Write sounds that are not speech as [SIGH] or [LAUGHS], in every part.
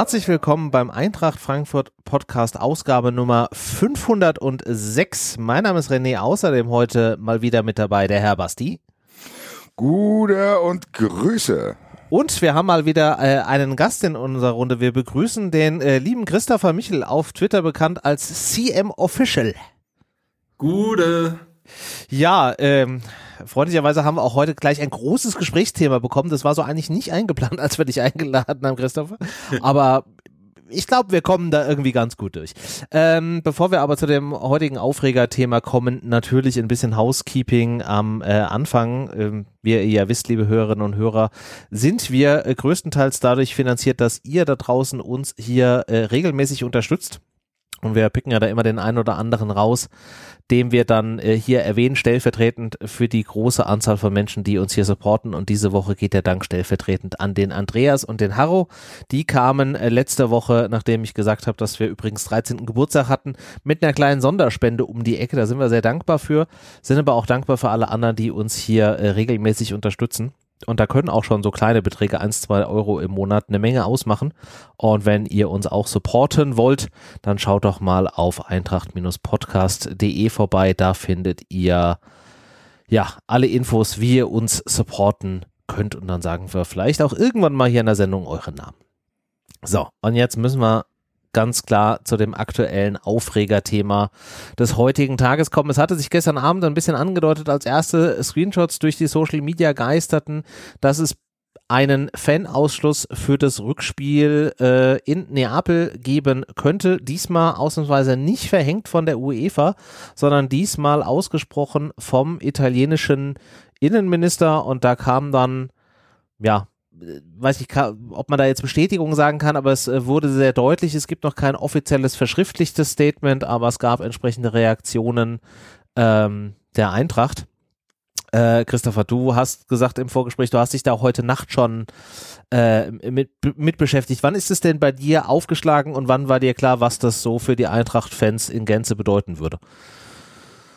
herzlich willkommen beim Eintracht Frankfurt Podcast Ausgabe Nummer 506. Mein Name ist René, außerdem heute mal wieder mit dabei der Herr Basti. Gute und Grüße. Und wir haben mal wieder äh, einen Gast in unserer Runde. Wir begrüßen den äh, lieben Christopher Michel, auf Twitter bekannt als CM Official. Gute. Ja, ähm, freundlicherweise haben wir auch heute gleich ein großes Gesprächsthema bekommen. Das war so eigentlich nicht eingeplant, [LAUGHS] als wir dich eingeladen haben, Christopher. Aber ich glaube, wir kommen da irgendwie ganz gut durch. Ähm, bevor wir aber zu dem heutigen Aufregerthema kommen, natürlich ein bisschen Housekeeping am äh, Anfang. Ähm, wie ihr ja wisst, liebe Hörerinnen und Hörer, sind wir äh, größtenteils dadurch finanziert, dass ihr da draußen uns hier äh, regelmäßig unterstützt. Und wir picken ja da immer den einen oder anderen raus, dem wir dann äh, hier erwähnen, stellvertretend für die große Anzahl von Menschen, die uns hier supporten. Und diese Woche geht der Dank stellvertretend an den Andreas und den Harro. Die kamen äh, letzte Woche, nachdem ich gesagt habe, dass wir übrigens 13. Geburtstag hatten, mit einer kleinen Sonderspende um die Ecke. Da sind wir sehr dankbar für, sind aber auch dankbar für alle anderen, die uns hier äh, regelmäßig unterstützen. Und da können auch schon so kleine Beträge, 1, 2 Euro im Monat, eine Menge ausmachen. Und wenn ihr uns auch supporten wollt, dann schaut doch mal auf eintracht-podcast.de vorbei. Da findet ihr ja alle Infos, wie ihr uns supporten könnt. Und dann sagen wir vielleicht auch irgendwann mal hier in der Sendung euren Namen. So, und jetzt müssen wir ganz klar zu dem aktuellen Aufregerthema des heutigen Tages kommen. Es hatte sich gestern Abend ein bisschen angedeutet, als erste Screenshots durch die Social Media geisterten, dass es einen Fanausschluss für das Rückspiel äh, in Neapel geben könnte. Diesmal ausnahmsweise nicht verhängt von der UEFA, sondern diesmal ausgesprochen vom italienischen Innenminister und da kam dann ja weiß ich, ob man da jetzt Bestätigung sagen kann, aber es äh, wurde sehr deutlich, es gibt noch kein offizielles verschriftlichtes Statement, aber es gab entsprechende Reaktionen ähm, der Eintracht. Äh, Christopher, du hast gesagt im Vorgespräch, du hast dich da heute Nacht schon äh, mit, mit beschäftigt. Wann ist es denn bei dir aufgeschlagen und wann war dir klar, was das so für die Eintracht-Fans in Gänze bedeuten würde?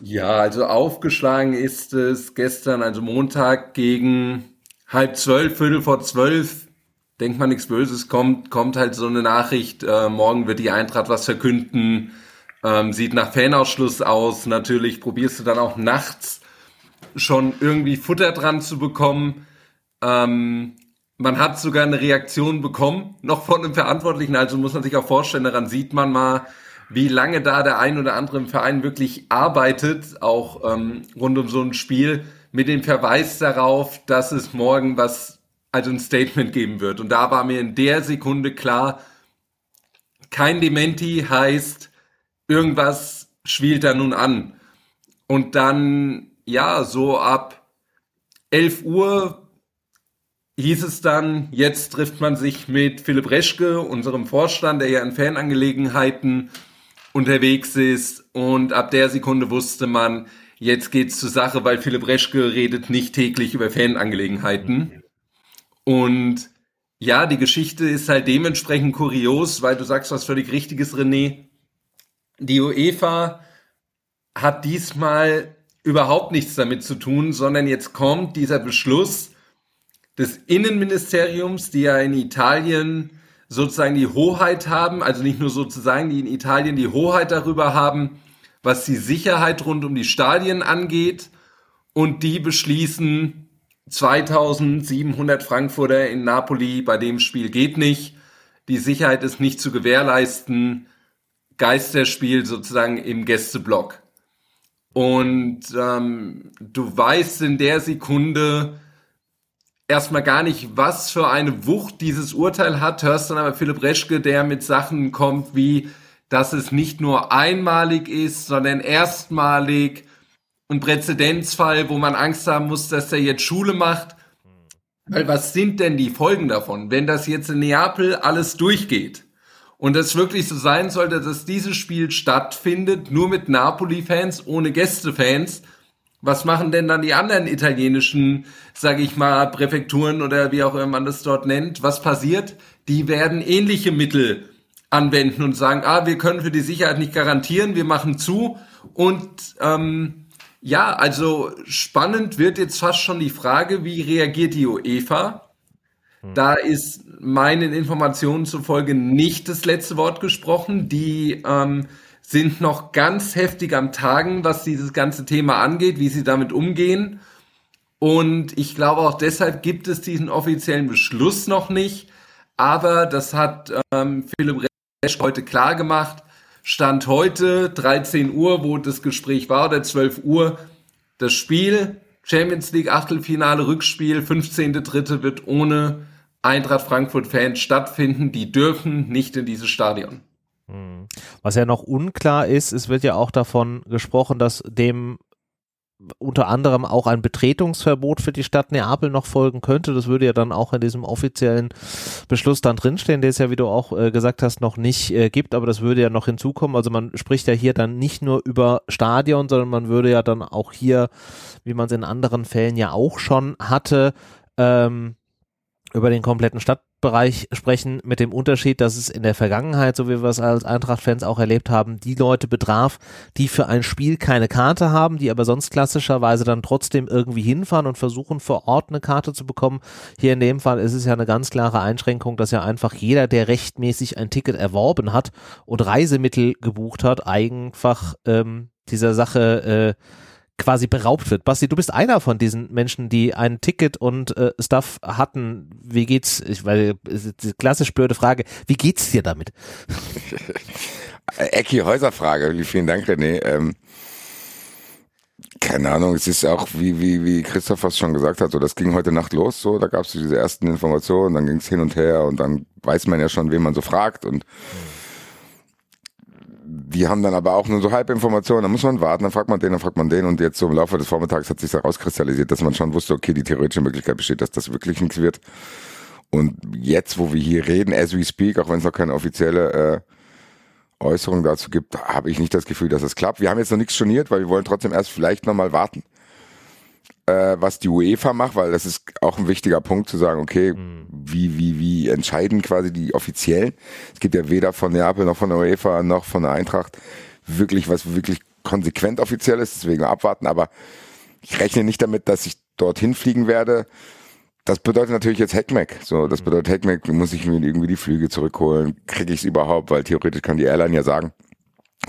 Ja, also aufgeschlagen ist es gestern, also Montag gegen halb zwölf, Viertel vor zwölf, denkt man nichts Böses, kommt, kommt halt so eine Nachricht, äh, morgen wird die Eintracht was verkünden, ähm, sieht nach Fanausschluss aus, natürlich probierst du dann auch nachts schon irgendwie Futter dran zu bekommen. Ähm, man hat sogar eine Reaktion bekommen, noch von einem Verantwortlichen, also muss man sich auch vorstellen, daran sieht man mal, wie lange da der ein oder andere im Verein wirklich arbeitet, auch ähm, rund um so ein Spiel mit dem Verweis darauf, dass es morgen was, also ein Statement geben wird. Und da war mir in der Sekunde klar, kein Dementi heißt, irgendwas spielt da nun an. Und dann, ja, so ab 11 Uhr hieß es dann, jetzt trifft man sich mit Philipp Reschke, unserem Vorstand, der ja in Fanangelegenheiten unterwegs ist. Und ab der Sekunde wusste man, Jetzt geht's zur Sache, weil Philipp Reschke redet nicht täglich über Fanangelegenheiten. Und ja, die Geschichte ist halt dementsprechend kurios, weil du sagst was völlig Richtiges, René. Die UEFA hat diesmal überhaupt nichts damit zu tun, sondern jetzt kommt dieser Beschluss des Innenministeriums, die ja in Italien sozusagen die Hoheit haben, also nicht nur sozusagen, die in Italien die Hoheit darüber haben, was die Sicherheit rund um die Stadien angeht. Und die beschließen, 2700 Frankfurter in Napoli bei dem Spiel geht nicht. Die Sicherheit ist nicht zu gewährleisten. Geisterspiel sozusagen im Gästeblock. Und ähm, du weißt in der Sekunde erstmal gar nicht, was für eine Wucht dieses Urteil hat, hörst dann aber Philipp Reschke, der mit Sachen kommt wie, dass es nicht nur einmalig ist, sondern erstmalig ein Präzedenzfall, wo man Angst haben muss, dass er jetzt Schule macht. Weil was sind denn die Folgen davon, wenn das jetzt in Neapel alles durchgeht? Und es wirklich so sein sollte, dass dieses Spiel stattfindet, nur mit Napoli-Fans, ohne Gästefans. Was machen denn dann die anderen italienischen, sage ich mal, Präfekturen oder wie auch immer man das dort nennt? Was passiert? Die werden ähnliche Mittel anwenden und sagen, ah, wir können für die Sicherheit nicht garantieren, wir machen zu. Und ähm, ja, also spannend wird jetzt fast schon die Frage, wie reagiert die UEFA? Hm. Da ist meinen Informationen zufolge nicht das letzte Wort gesprochen. Die ähm, sind noch ganz heftig am Tagen, was dieses ganze Thema angeht, wie sie damit umgehen. Und ich glaube auch deshalb gibt es diesen offiziellen Beschluss noch nicht. Aber das hat ähm, Philipp Resch heute klar gemacht. Stand heute 13 Uhr, wo das Gespräch war, oder 12 Uhr, das Spiel, Champions League Achtelfinale Rückspiel, 15.3. wird ohne Eintracht Frankfurt Fans stattfinden. Die dürfen nicht in dieses Stadion. Hm. Was ja noch unklar ist, es wird ja auch davon gesprochen, dass dem unter anderem auch ein Betretungsverbot für die Stadt Neapel noch folgen könnte. Das würde ja dann auch in diesem offiziellen Beschluss dann drinstehen, der es ja, wie du auch äh, gesagt hast, noch nicht äh, gibt, aber das würde ja noch hinzukommen. Also man spricht ja hier dann nicht nur über Stadion, sondern man würde ja dann auch hier, wie man es in anderen Fällen ja auch schon hatte, ähm, über den kompletten Stadtbereich sprechen, mit dem Unterschied, dass es in der Vergangenheit, so wie wir es als Eintracht-Fans auch erlebt haben, die Leute betraf, die für ein Spiel keine Karte haben, die aber sonst klassischerweise dann trotzdem irgendwie hinfahren und versuchen vor Ort eine Karte zu bekommen. Hier in dem Fall ist es ja eine ganz klare Einschränkung, dass ja einfach jeder, der rechtmäßig ein Ticket erworben hat und Reisemittel gebucht hat, einfach ähm, dieser Sache äh, quasi beraubt wird. Basti, du bist einer von diesen Menschen, die ein Ticket und äh, Stuff hatten. Wie geht's? Ich, weil die klassisch blöde Frage. Wie geht's dir damit? [LAUGHS] Ecki Häuserfrage. Vielen Dank, René. Ähm, keine Ahnung, es ist auch, wie, wie, wie Christoph fast schon gesagt hat, so, das ging heute Nacht los, so, da gab es diese ersten Informationen, dann ging es hin und her und dann weiß man ja schon, wen man so fragt und mhm die haben dann aber auch nur so Halbinformationen, da muss man warten, dann fragt man den, dann fragt man den und jetzt so im Laufe des Vormittags hat sich herauskristallisiert, dass man schon wusste, okay, die theoretische Möglichkeit besteht, dass das wirklich nichts wird. Und jetzt, wo wir hier reden, as we speak, auch wenn es noch keine offizielle äh, Äußerung dazu gibt, habe ich nicht das Gefühl, dass es klappt. Wir haben jetzt noch nichts storniert, weil wir wollen trotzdem erst vielleicht nochmal warten äh, was die UEFA macht, weil das ist auch ein wichtiger Punkt zu sagen, okay, mhm. wie, wie, wie entscheiden quasi die Offiziellen? Es gibt ja weder von Neapel noch von der UEFA noch von der Eintracht wirklich was wirklich konsequent offiziell ist, deswegen abwarten, aber ich rechne nicht damit, dass ich dorthin fliegen werde. Das bedeutet natürlich jetzt Heckmeck. So, das mhm. bedeutet Heckmeck, muss ich mir irgendwie die Flüge zurückholen. Kriege ich es überhaupt? Weil theoretisch kann die Airline ja sagen,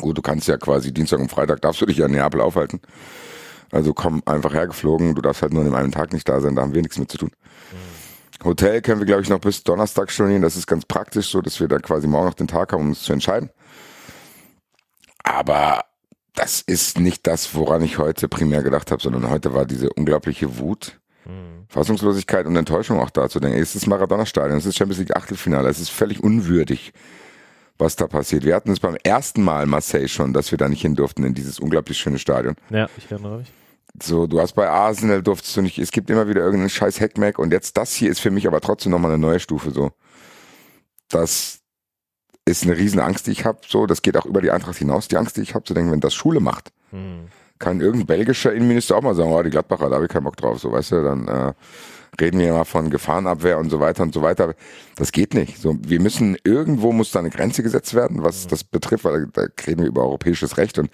gut, du kannst ja quasi Dienstag und Freitag darfst du dich ja in Neapel aufhalten. Also komm einfach hergeflogen, du darfst halt nur an dem einen Tag nicht da sein, da haben wir nichts mit zu tun. Mhm. Hotel können wir, glaube ich, noch bis Donnerstag stornieren. Das ist ganz praktisch so, dass wir da quasi morgen noch den Tag haben, um uns zu entscheiden. Aber das ist nicht das, woran ich heute primär gedacht habe, sondern heute war diese unglaubliche Wut, mhm. Fassungslosigkeit und Enttäuschung auch da zu denken. Es ist Maradona-Stadion, es ist Champions League Achtelfinale, es ist völlig unwürdig, was da passiert. Wir hatten es beim ersten Mal Marseille schon, dass wir da nicht hin durften in dieses unglaublich schöne Stadion. Ja, ich erinnere mich. So, du hast bei Arsenal durftest du nicht, es gibt immer wieder irgendeinen scheiß Hackmack und jetzt das hier ist für mich aber trotzdem nochmal eine neue Stufe so. Das ist eine riesen Angst, die ich habe, so, das geht auch über die Eintracht hinaus, die Angst, die ich habe, zu denken, wenn das Schule macht, hm. kann irgendein belgischer Innenminister auch mal sagen, oh, die Gladbacher, da habe ich keinen Bock drauf, so, weißt du, dann äh, reden wir mal von Gefahrenabwehr und so weiter und so weiter. Das geht nicht. So, wir müssen, irgendwo muss da eine Grenze gesetzt werden, was das betrifft, weil da reden wir über europäisches Recht und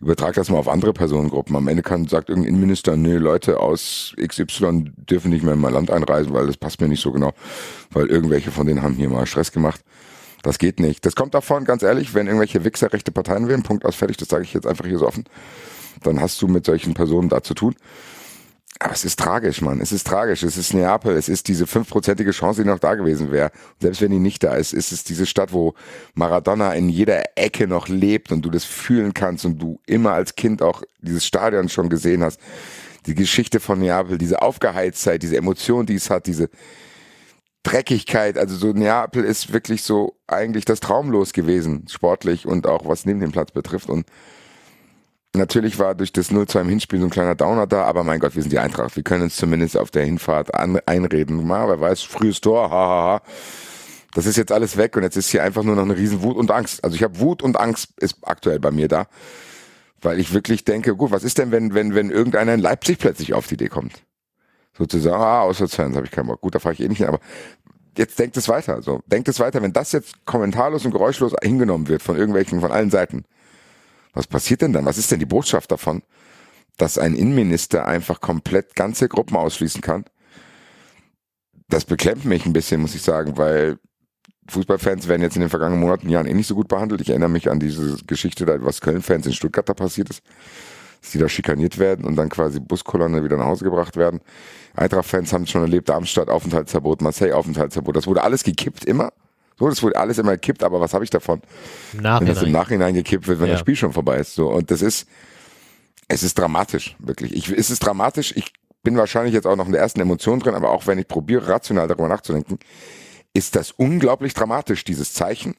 übertrag das mal auf andere Personengruppen. Am Ende kann, sagt irgendein Innenminister, nee, Leute aus XY dürfen nicht mehr in mein Land einreisen, weil das passt mir nicht so genau, weil irgendwelche von denen haben hier mal Stress gemacht. Das geht nicht. Das kommt davon, ganz ehrlich, wenn irgendwelche Wichser rechte Parteien wählen, Punkt aus fertig, das sage ich jetzt einfach hier so offen, dann hast du mit solchen Personen da zu tun. Aber es ist tragisch, Mann. Es ist tragisch. Es ist Neapel. Es ist diese fünfprozentige Chance, die noch da gewesen wäre. Selbst wenn die nicht da ist, ist es diese Stadt, wo Maradona in jeder Ecke noch lebt und du das fühlen kannst und du immer als Kind auch dieses Stadion schon gesehen hast. Die Geschichte von Neapel, diese Aufgeheiztheit, diese Emotion, die es hat, diese Dreckigkeit. Also so Neapel ist wirklich so eigentlich das Traumlos gewesen, sportlich und auch was neben dem Platz betrifft. Und Natürlich war durch das 0-2 im Hinspiel so ein kleiner Downer da, aber mein Gott, wir sind die Eintracht. Wir können uns zumindest auf der Hinfahrt an, einreden. Mal, wer weiß, frühes Tor, hahaha. Ha, ha. Das ist jetzt alles weg und jetzt ist hier einfach nur noch eine riesen Wut und Angst. Also ich habe Wut und Angst ist aktuell bei mir da, weil ich wirklich denke, gut, was ist denn, wenn wenn wenn irgendeiner in Leipzig plötzlich auf die Idee kommt? Sozusagen, ah, Auswärtsfans habe ich keinen Bock. Gut, da fahre ich eh nicht hin, aber jetzt denkt es weiter. So, denkt es weiter, wenn das jetzt kommentarlos und geräuschlos hingenommen wird von irgendwelchen, von allen Seiten was passiert denn dann? Was ist denn die Botschaft davon? Dass ein Innenminister einfach komplett ganze Gruppen ausschließen kann? das beklemmt mich ein bisschen, muss ich sagen, weil Fußballfans werden jetzt in den vergangenen Monaten, Jahren eh nicht so gut behandelt. Ich erinnere mich an diese Geschichte, was Köln-Fans in Stuttgart da passiert ist, dass die da schikaniert werden und dann quasi Buskolonne wieder nach Hause gebracht werden. Eintracht-Fans haben es schon erlebt, Darmstadt Aufenthaltsverbot, Marseille Aufenthaltsverbot. Das wurde alles gekippt immer. So, das wurde alles immer gekippt, aber was habe ich davon? Nachhinein. Wenn das im Nachhinein gekippt wird, wenn Ja. das Spiel schon vorbei ist. So, und das ist, es ist dramatisch, wirklich. Ich, es ist dramatisch. Ich bin wahrscheinlich jetzt auch noch in der ersten Emotion drin, aber auch wenn ich probiere, rational darüber nachzudenken, ist das unglaublich dramatisch, dieses Zeichen.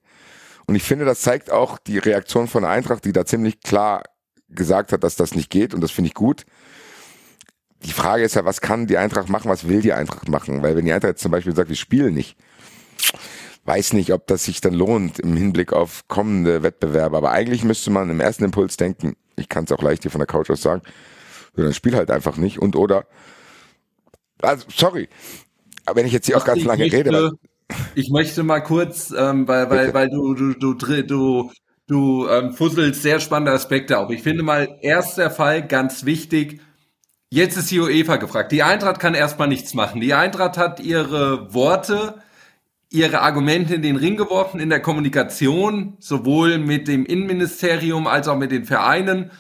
Und ich finde, das zeigt auch die Reaktion von der Eintracht, die da ziemlich klar gesagt hat, dass das nicht geht. Und das finde ich gut. Die Frage ist ja, was kann die Eintracht machen, was will die Eintracht machen? Weil wenn die Eintracht jetzt zum Beispiel sagt, wir spielen nicht, weiß nicht, ob das sich dann lohnt im Hinblick auf kommende Wettbewerbe. Aber eigentlich müsste man im ersten Impuls denken, ich kann es auch leicht hier von der Couch aus sagen, dann spiel halt einfach nicht und oder, also sorry, aber wenn ich jetzt hier auch ganz lange möchte, rede, Ich möchte mal kurz, ähm, weil, weil, Bitte. weil du, du, du, dr- du, du ähm, fusselst sehr spannende Aspekte auf. Ich finde mal, erster Fall ganz wichtig. Jetzt ist die UEFA gefragt. Die Eintracht kann erstmal nichts machen. Die Eintracht hat ihre Worte, ihre Argumente in den Ring geworfen in der Kommunikation, sowohl mit dem Innenministerium als auch mit den Vereinen.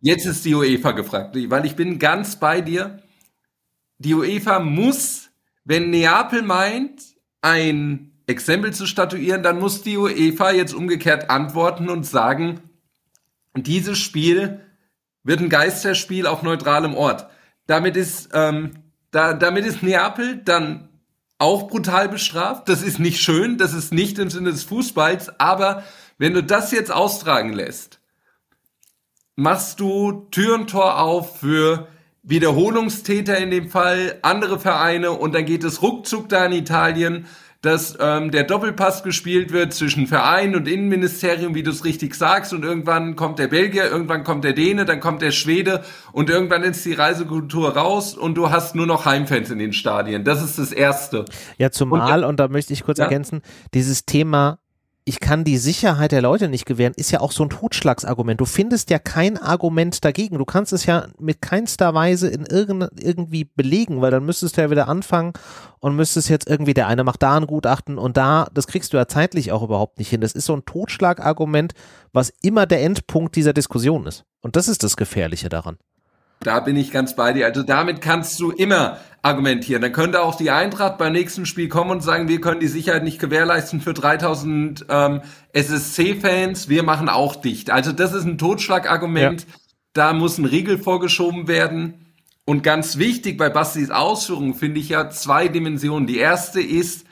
Jetzt ist die UEFA gefragt, weil ich bin ganz bei dir. Die UEFA muss, wenn Neapel meint, ein Exempel zu statuieren, dann muss die UEFA jetzt umgekehrt antworten und sagen, dieses Spiel wird ein Geisterspiel auf neutralem Ort. Damit ist, ähm, da, damit ist Neapel dann auch brutal bestraft. Das ist nicht schön, das ist nicht im Sinne des Fußballs, aber wenn du das jetzt austragen lässt, machst du Tür und Tor auf für Wiederholungstäter in dem Fall, andere Vereine und dann geht es ruckzuck da in Italien, dass ähm, der Doppelpass gespielt wird zwischen Verein und Innenministerium, wie du es richtig sagst, und irgendwann kommt der Belgier, irgendwann kommt der Däne, dann kommt der Schwede und irgendwann ist die Reisekultur raus und du hast nur noch Heimfans in den Stadien. Das ist das Erste. Ja, zumal, und da möchte ich kurz Ja. ergänzen, dieses Thema, ich kann die Sicherheit der Leute nicht gewähren, ist ja auch so ein Totschlagsargument. Du findest ja kein Argument dagegen. Du kannst es ja mit keinster Weise in irgend, irgendwie belegen, weil dann müsstest du ja wieder anfangen und müsstest jetzt irgendwie, der eine macht da ein Gutachten und da, das kriegst du ja zeitlich auch überhaupt nicht hin. Das ist so ein Totschlagargument, was immer der Endpunkt dieser Diskussion ist. Und das ist das Gefährliche daran. Da bin ich ganz bei dir. Also damit kannst du immer argumentieren. Dann könnte auch die Eintracht beim nächsten Spiel kommen und sagen, wir können die Sicherheit nicht gewährleisten für 3000 ähm, SSC-Fans, wir machen auch dicht. Also das ist ein Totschlagargument. Da muss ein Riegel vorgeschoben werden. Und ganz wichtig bei Bastis Ausführungen finde ich ja zwei Dimensionen. Die erste ist,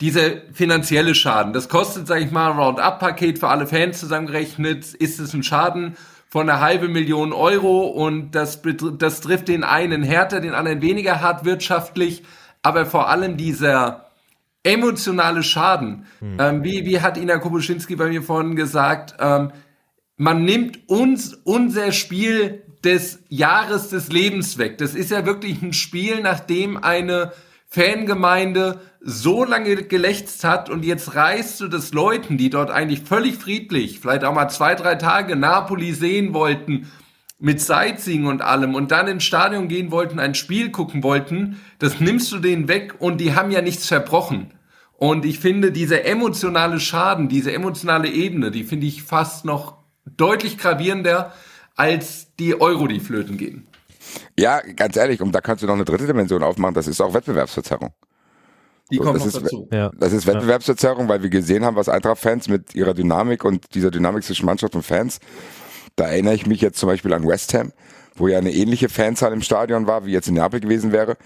dieser finanzielle Schaden. Das kostet, sag ich mal, ein Round-Up-Paket für alle Fans zusammengerechnet. Ist es ein Schaden von einer halben Million Euro und das, das trifft den einen härter, den anderen weniger hart wirtschaftlich. Aber vor allem dieser emotionale Schaden. Ähm, wie, wie hat Ina Kobuschinski bei mir vorhin gesagt, ähm, man nimmt uns unser Spiel des Jahres des Lebens weg. Das ist ja wirklich ein Spiel, nachdem eine Fangemeinde so lange gelächzt hat und jetzt reißt du das Leuten, die dort eigentlich völlig friedlich, vielleicht auch mal zwei, drei Tage Napoli sehen wollten, mit Sightseeing und allem und dann ins Stadion gehen wollten, ein Spiel gucken wollten, das nimmst du denen weg und die haben ja nichts verbrochen. Und ich finde, dieser emotionale Schaden, diese emotionale Ebene, die finde ich fast noch deutlich gravierender als die Euro, die flöten gehen. Ja, ganz ehrlich, und da kannst du noch eine dritte Dimension aufmachen, das ist auch Wettbewerbsverzerrung. Die So, kommt das noch ist- dazu. Ja. Das ist Wettbewerbsverzerrung, weil wir gesehen haben, was Eintracht-Fans mit ihrer Dynamik und dieser Dynamik zwischen Mannschaft und Fans, da erinnere ich mich jetzt zum Beispiel an West Ham, wo ja eine ähnliche Fanzahl im Stadion war, wie jetzt in Neapel gewesen wäre,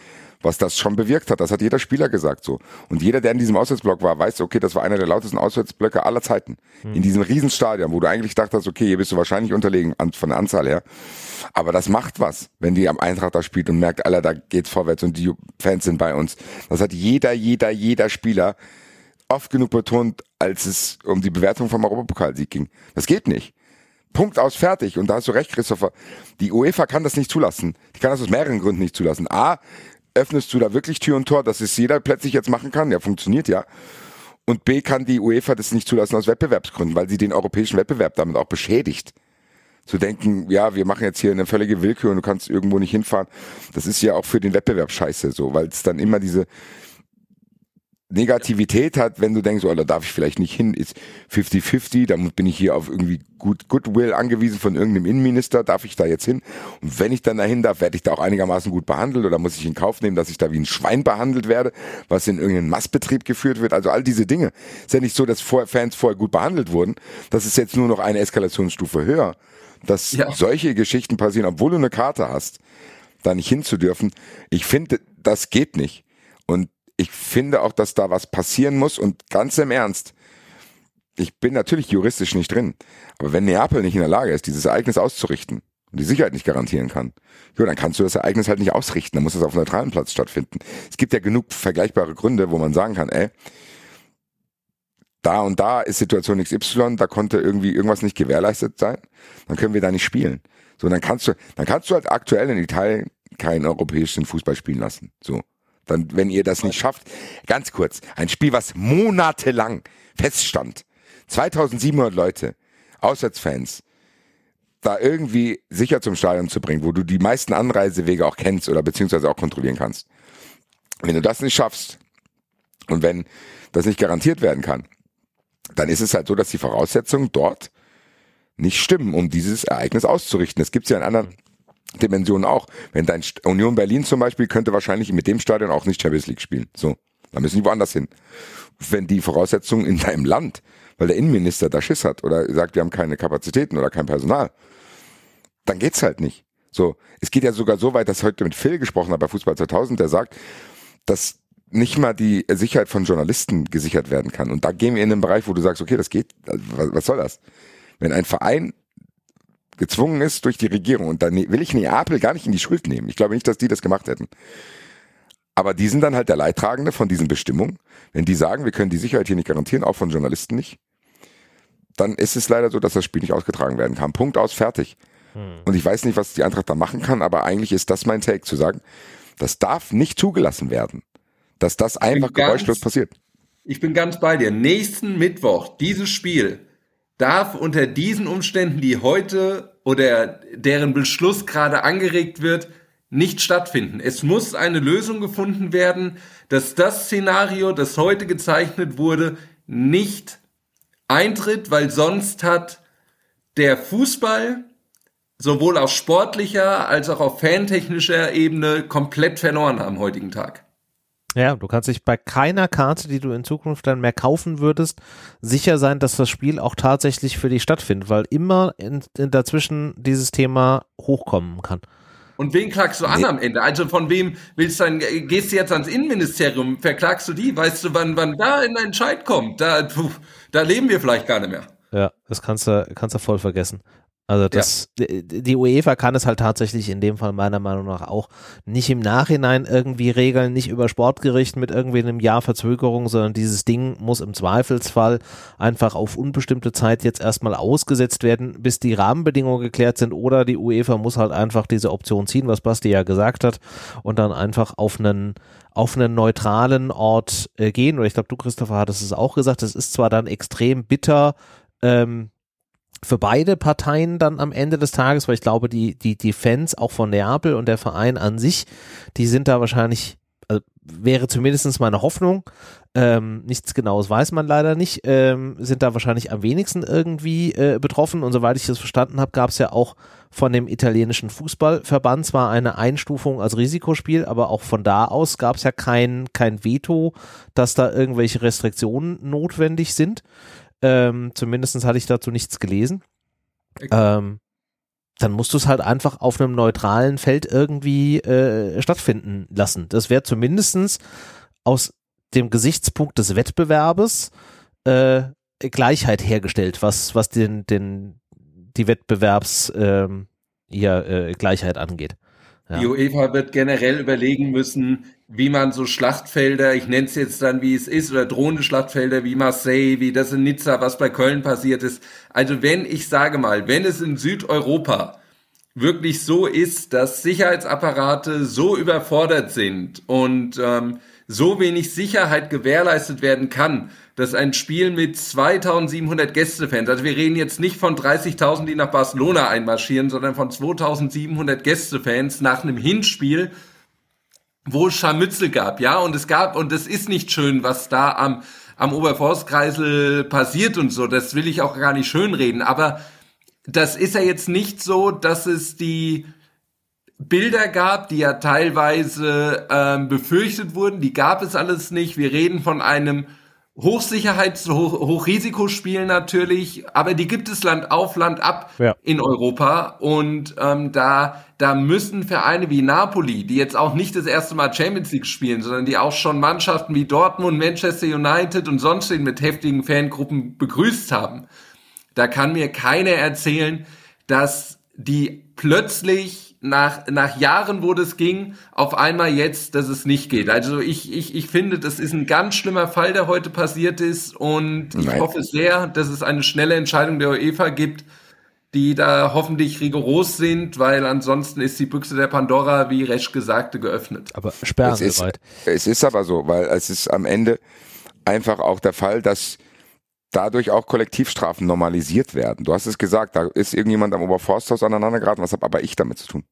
was das schon bewirkt hat. Das hat jeder Spieler gesagt so. Und jeder, der in diesem Auswärtsblock war, weiß, okay, das war einer der lautesten Auswärtsblöcke aller Zeiten. In diesem Riesenstadion, wo du eigentlich dachtest, okay, hier bist du wahrscheinlich unterlegen an, von der Anzahl her. Aber das macht was, wenn die am Eintracht da spielt und merkt, Alter, da geht's vorwärts und die Fans sind bei uns. Das hat jeder, jeder, jeder Spieler oft genug betont, als es um die Bewertung vom Europapokalsieg ging. Das geht nicht. Punkt aus, fertig. Und da hast du recht, Christopher. Die UEFA kann das nicht zulassen. Die kann das aus mehreren Gründen nicht zulassen. A, öffnest du da wirklich Tür und Tor, dass es jeder plötzlich jetzt machen kann. Ja, funktioniert ja. Und B, kann die UEFA das nicht zulassen aus Wettbewerbsgründen, weil sie den europäischen Wettbewerb damit auch beschädigt. Zu denken, ja, wir machen jetzt hier eine völlige Willkür und du kannst irgendwo nicht hinfahren. Das ist ja auch für den Wettbewerb scheiße, so, weil es dann immer diese, Negativität hat, wenn du denkst, oh, da darf ich vielleicht nicht hin, ist 50-50, dann bin ich hier auf irgendwie Good, Goodwill angewiesen von irgendeinem Innenminister, darf ich da jetzt hin? Und wenn ich dann dahin darf, werde ich da auch einigermaßen gut behandelt oder muss ich in Kauf nehmen, dass ich da wie ein Schwein behandelt werde, was in irgendeinen Massbetrieb geführt wird? Also all diese Dinge. Ist ja nicht so, dass Fans vorher gut behandelt wurden. Das ist jetzt nur noch eine Eskalationsstufe höher. Dass ja. solche Geschichten passieren, obwohl du eine Karte hast, da nicht hinzudürfen. Ich finde, das geht nicht. Und ich finde auch, dass da was passieren muss und ganz im Ernst, ich bin natürlich juristisch nicht drin, aber wenn Neapel nicht in der Lage ist, dieses Ereignis auszurichten und die Sicherheit nicht garantieren kann, jo, dann kannst du das Ereignis halt nicht ausrichten, dann muss es auf einem neutralen Platz stattfinden. Es gibt ja genug vergleichbare Gründe, wo man sagen kann, ey, da und da ist Situation XY, da konnte irgendwie irgendwas nicht gewährleistet sein, dann können wir da nicht spielen. So, dann kannst du, dann kannst du halt aktuell in Italien keinen europäischen Fußball spielen lassen. So. Dann, wenn ihr das nicht schafft, ganz kurz, ein Spiel, was monatelang feststand, 2700 Leute, Auswärtsfans, da irgendwie sicher zum Stadion zu bringen, wo du die meisten Anreisewege auch kennst oder beziehungsweise auch kontrollieren kannst. Wenn du das nicht schaffst und wenn das nicht garantiert werden kann, dann ist es halt so, dass die Voraussetzungen dort nicht stimmen, um dieses Ereignis auszurichten. Es gibt ja in anderen Dimensionen auch. Wenn dein Union Berlin zum Beispiel könnte wahrscheinlich mit dem Stadion auch nicht Champions League spielen. So. Da müssen die woanders hin. Wenn die Voraussetzungen in deinem Land, weil der Innenminister da Schiss hat oder sagt, wir haben keine Kapazitäten oder kein Personal, dann geht's halt nicht. So. Es geht ja sogar so weit, dass heute mit Phil gesprochen hat bei Fußball 2000, der sagt, dass nicht mal die Sicherheit von Journalisten gesichert werden kann. Und da gehen wir in den Bereich, wo du sagst, okay, das geht, was soll das? Wenn ein Verein gezwungen ist durch die Regierung. Und dann will ich Neapel gar nicht in die Schuld nehmen. Ich glaube nicht, dass die das gemacht hätten. Aber die sind dann halt der Leidtragende von diesen Bestimmungen. Wenn die sagen, wir können die Sicherheit hier nicht garantieren, auch von Journalisten nicht, dann ist es leider so, dass das Spiel nicht ausgetragen werden kann. Punkt aus, fertig. Hm. Und ich weiß nicht, was die Eintracht da machen kann, aber eigentlich ist das mein Take, zu sagen, das darf nicht zugelassen werden, dass das einfach geräuschlos passiert. Ich bin ganz bei dir. Nächsten Mittwoch, dieses Spiel, darf unter diesen Umständen, die heute oder deren Beschluss gerade angeregt wird, nicht stattfinden. Es muss eine Lösung gefunden werden, dass das Szenario, das heute gezeichnet wurde, nicht eintritt, weil sonst hat der Fußball sowohl auf sportlicher als auch auf fantechnischer Ebene komplett verloren am heutigen Tag. Ja, du kannst dich bei keiner Karte, die du in Zukunft dann mehr kaufen würdest, sicher sein, dass das Spiel auch tatsächlich für dich stattfindet, weil immer in, in dazwischen dieses Thema hochkommen kann. Und wen klagst du an nee. am Ende? Also von wem willst du dann, gehst du jetzt ans Innenministerium, verklagst du die? Weißt du, wann, wann da ein Entscheid kommt? Da, puh, da leben wir vielleicht gar nicht mehr. Ja, das kannst du, kannst du voll vergessen. Also das, ja. die UEFA kann es halt tatsächlich in dem Fall meiner Meinung nach auch nicht im Nachhinein irgendwie regeln, nicht über Sportgericht mit irgendwie einem Jahr Verzögerung, sondern dieses Ding muss im Zweifelsfall einfach auf unbestimmte Zeit jetzt erstmal ausgesetzt werden, bis die Rahmenbedingungen geklärt sind oder die UEFA muss halt einfach diese Option ziehen, was Basti ja gesagt hat und dann einfach auf einen auf einen neutralen Ort äh, gehen. Oder ich glaube, du, Christopher, hattest es auch gesagt, es ist zwar dann extrem bitter, ähm, für beide Parteien dann am Ende des Tages, weil ich glaube, die, die, die Fans auch von Neapel und der Verein an sich, die sind da wahrscheinlich, also wäre zumindestens meine Hoffnung, ähm, nichts Genaues weiß man leider nicht, ähm, sind da wahrscheinlich am wenigsten irgendwie äh, betroffen. Und soweit ich das verstanden habe, gab es ja auch von dem italienischen Fußballverband zwar eine Einstufung als Risikospiel, aber auch von da aus gab es ja kein, kein Veto, dass da irgendwelche Restriktionen notwendig sind. Ähm, zumindest hatte ich dazu nichts gelesen. Ähm, dann musst du es halt einfach auf einem neutralen Feld irgendwie äh, stattfinden lassen. Das wäre zumindestens aus dem Gesichtspunkt des Wettbewerbes äh, Gleichheit hergestellt, was, was den, den, die Wettbewerbs ähm, ja, äh, Gleichheit angeht. Ja. Die UEFA wird generell überlegen müssen, wie man so Schlachtfelder, ich nenne es jetzt dann wie es ist, oder drohende Schlachtfelder wie Marseille, wie das in Nizza, was bei Köln passiert ist. Also wenn ich sage mal, wenn es in Südeuropa wirklich so ist, dass Sicherheitsapparate so überfordert sind und ähm, so wenig Sicherheit gewährleistet werden kann, dass ein Spiel mit 2700 Gästefans, also wir reden jetzt nicht von 30.000, die nach Barcelona einmarschieren, sondern von 2700 Gästefans nach einem Hinspiel, wo es Scharmützel gab, ja, und es gab, und es ist nicht schön, was da am, am Oberforstkreisel passiert und so, das will ich auch gar nicht schönreden, aber das ist ja jetzt nicht so, dass es die Bilder gab, die ja teilweise ähm, befürchtet wurden, die gab es alles nicht. Wir reden von einem Hochsicherheits-, Hoch Hochrisikospiel natürlich, aber die gibt es Land auf, Land ab ja. in Europa. Und ähm, da, da müssen Vereine wie Napoli, die jetzt auch nicht das erste Mal Champions League spielen, sondern die auch schon Mannschaften wie Dortmund, Manchester United und sonst mit heftigen Fangruppen begrüßt haben. Da kann mir keiner erzählen, dass die plötzlich nach, nach Jahren, wo das ging, auf einmal jetzt, dass es nicht geht. Also ich, ich, ich finde, das ist ein ganz schlimmer Fall, der heute passiert ist und ich Nein. hoffe sehr, dass es eine schnelle Entscheidung der UEFA gibt, die da hoffentlich rigoros sind, weil ansonsten ist die Büchse der Pandora, wie Resch gesagte, geöffnet. Aber sperren es ist, es ist aber so, weil es ist am Ende einfach auch der Fall, dass dadurch auch Kollektivstrafen normalisiert werden. Du hast es gesagt, da ist irgendjemand am Oberforsthaus aneinander geraten. Was habe aber ich damit zu tun?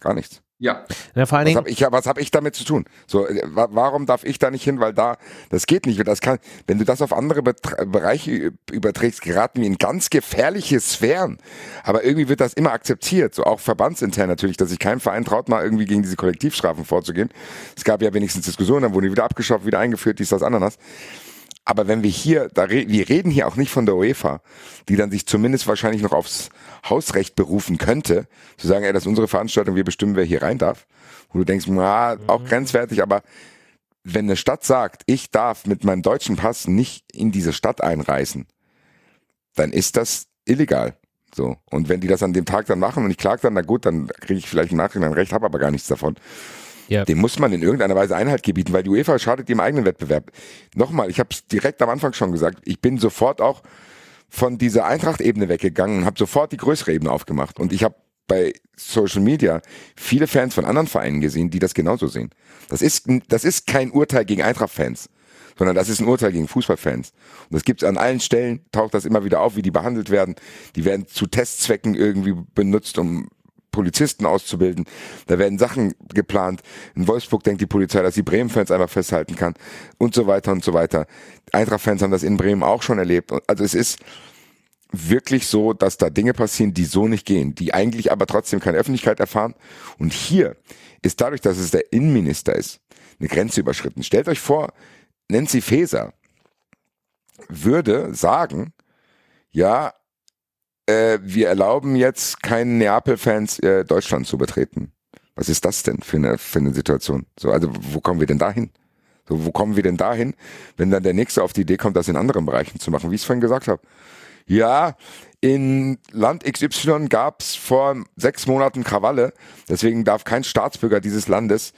Gar nichts. Ja. ja vor allen Dingen, was habe ich, was hab ich damit zu tun? So, äh, warum darf ich da nicht hin? Weil da, das geht nicht. Das kann, wenn du das auf andere Betre Bereiche überträgst, geraten wir in ganz gefährliche Sphären. Aber irgendwie wird das immer akzeptiert. So auch verbandsintern natürlich, dass sich kein Verein traut, mal irgendwie gegen diese Kollektivstrafen vorzugehen. Es gab ja wenigstens Diskussionen, dann wurden die wieder abgeschafft, wieder eingeführt, dies, das, anderes. Aber wenn wir hier, da re wir reden hier auch nicht von der UEFA, die dann sich zumindest wahrscheinlich noch aufs Hausrecht berufen könnte, zu sagen, ey, das ist unsere Veranstaltung, wir bestimmen, wer hier rein darf. Wo du denkst, na, auch mhm. grenzwertig, aber wenn eine Stadt sagt, ich darf mit meinem deutschen Pass nicht in diese Stadt einreisen, dann ist das illegal. So. Und wenn die das an dem Tag dann machen und ich klage dann, na gut, dann kriege ich vielleicht im Nachhinein recht, habe aber gar nichts davon. Ja. Dem muss man in irgendeiner Weise Einhalt gebieten, weil die UEFA schadet dem eigenen Wettbewerb. Nochmal, ich habe es direkt am Anfang schon gesagt, ich bin sofort auch von dieser Eintracht-Ebene weggegangen und habe sofort die größere Ebene aufgemacht. Und ich habe bei Social Media viele Fans von anderen Vereinen gesehen, die das genauso sehen. Das ist, das ist kein Urteil gegen Eintracht-Fans, sondern das ist ein Urteil gegen Fußballfans. Und das gibt's an allen Stellen, taucht das immer wieder auf, wie die behandelt werden. Die werden zu Testzwecken irgendwie benutzt, um Polizisten auszubilden. Da werden Sachen geplant. In Wolfsburg denkt die Polizei, dass sie Bremen-Fans einfach festhalten kann und so weiter und so weiter. Eintracht-Fans haben das in Bremen auch schon erlebt. Also es ist wirklich so, dass da Dinge passieren, die so nicht gehen, die eigentlich aber trotzdem keine Öffentlichkeit erfahren. Und hier ist dadurch, dass es der Innenminister ist, eine Grenze überschritten. Stellt euch vor, Nancy Faeser würde sagen, ja, äh, wir erlauben jetzt keinen Neapel-Fans äh, Deutschland zu betreten. Was ist das denn für eine, für eine Situation? So, also wo kommen wir denn dahin? So, wo kommen wir denn dahin, wenn dann der Nächste auf die Idee kommt, das in anderen Bereichen zu machen, wie ich es vorhin gesagt habe? Ja, in Land XY gab es vor sechs Monaten Krawalle, deswegen darf kein Staatsbürger dieses Landes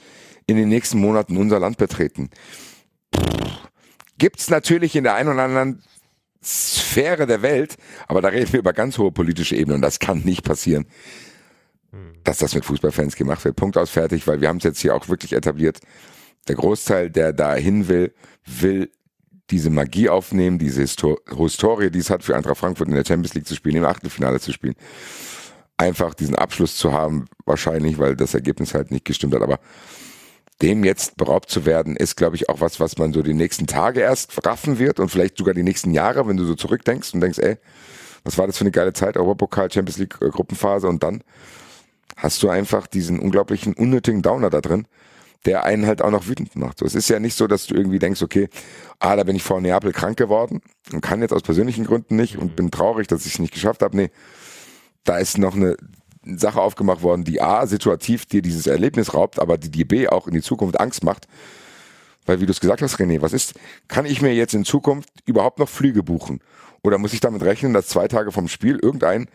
in den nächsten Monaten unser Land betreten. Gibt's natürlich in der einen oder anderen Sphäre der Welt, aber da reden wir über ganz hohe politische Ebenen und das kann nicht passieren, dass das mit Fußballfans gemacht wird. Punkt aus fertig, weil wir haben es jetzt hier auch wirklich etabliert. Der Großteil, der da hin will, will diese Magie aufnehmen, diese Histor Historie, die es hat für Eintracht Frankfurt in der Champions League zu spielen, im Achtelfinale zu spielen. Einfach diesen Abschluss zu haben, wahrscheinlich, weil das Ergebnis halt nicht gestimmt hat, aber dem jetzt beraubt zu werden, ist, glaube ich, auch was, was man so die nächsten Tage erst raffen wird und vielleicht sogar die nächsten Jahre, wenn du so zurückdenkst und denkst, ey, was war das für eine geile Zeit, Europapokal, Champions League äh, Gruppenphase und dann hast du einfach diesen unglaublichen unnötigen Downer da drin, der einen halt auch noch wütend macht. So, es ist ja nicht so, dass du irgendwie denkst, okay, ah, da bin ich vor Neapel krank geworden und kann jetzt aus persönlichen Gründen nicht und bin traurig, dass ich es nicht geschafft habe. Nee, da ist noch eine Sache aufgemacht worden, die A, situativ dir dieses Erlebnis raubt, aber die dir B auch in die Zukunft Angst macht. Weil wie du es gesagt hast, René, was ist, kann ich mir jetzt in Zukunft überhaupt noch Flüge buchen? Oder muss ich damit rechnen, dass zwei Tage vom Spiel irgendein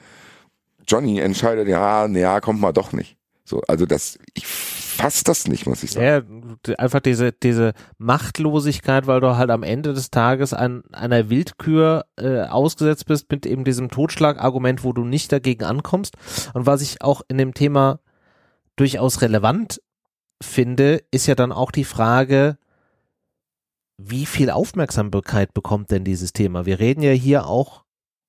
Johnny entscheidet, ja, ja, kommt mal doch nicht. So, also das, ich fasse das nicht, muss ich sagen. Ja, einfach diese, diese Machtlosigkeit, weil du halt am Ende des Tages an einer Wildkür äh, ausgesetzt bist mit eben diesem Totschlagargument, wo du nicht dagegen ankommst. Und was ich auch in dem Thema durchaus relevant finde, ist ja dann auch die Frage, wie viel Aufmerksamkeit bekommt denn dieses Thema? Wir reden ja hier auch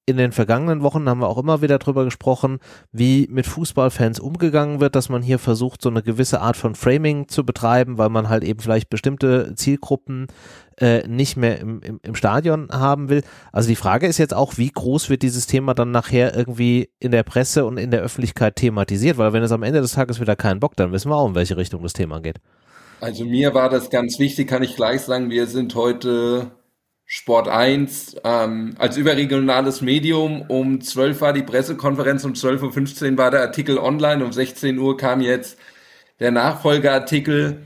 in den vergangenen Wochen haben wir auch immer wieder drüber gesprochen, wie mit Fußballfans umgegangen wird, dass man hier versucht, so eine gewisse Art von Framing zu betreiben, weil man halt eben vielleicht bestimmte Zielgruppen äh, nicht mehr im, im, im Stadion haben will. Also die Frage ist jetzt auch, wie groß wird dieses Thema dann nachher irgendwie in der Presse und in der Öffentlichkeit thematisiert, weil wenn es am Ende des Tages wieder keinen Bock, dann wissen wir auch, in welche Richtung das Thema geht. Also mir war das ganz wichtig, kann ich gleich sagen, wir sind heute Sport 1 ähm, als überregionales Medium. Um 12 war die Pressekonferenz, um 12.15 Uhr war der Artikel online, um 16 Uhr kam jetzt der Nachfolgeartikel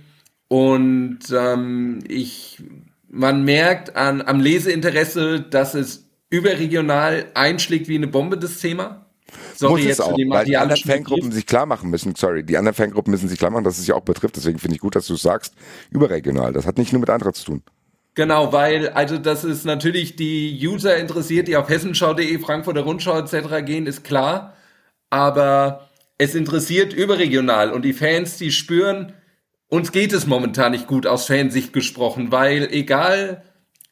und ähm, ich, man merkt an, am Leseinteresse, dass es überregional einschlägt wie eine Bombe, das Thema. Sorry, Muss es auch, weil die anderen Fangruppen sich klar machen müssen, sorry, die anderen Fangruppen müssen sich klar machen, dass es sich auch betrifft. Deswegen finde ich gut, dass du sagst, überregional. Das hat nicht nur mit Eintracht zu tun. Genau, weil, also das ist natürlich die User interessiert, die auf hessenschau.de, Frankfurter Rundschau etc. gehen, ist klar. Aber es interessiert überregional und die Fans, die spüren, uns geht es momentan nicht gut aus Fansicht gesprochen, weil egal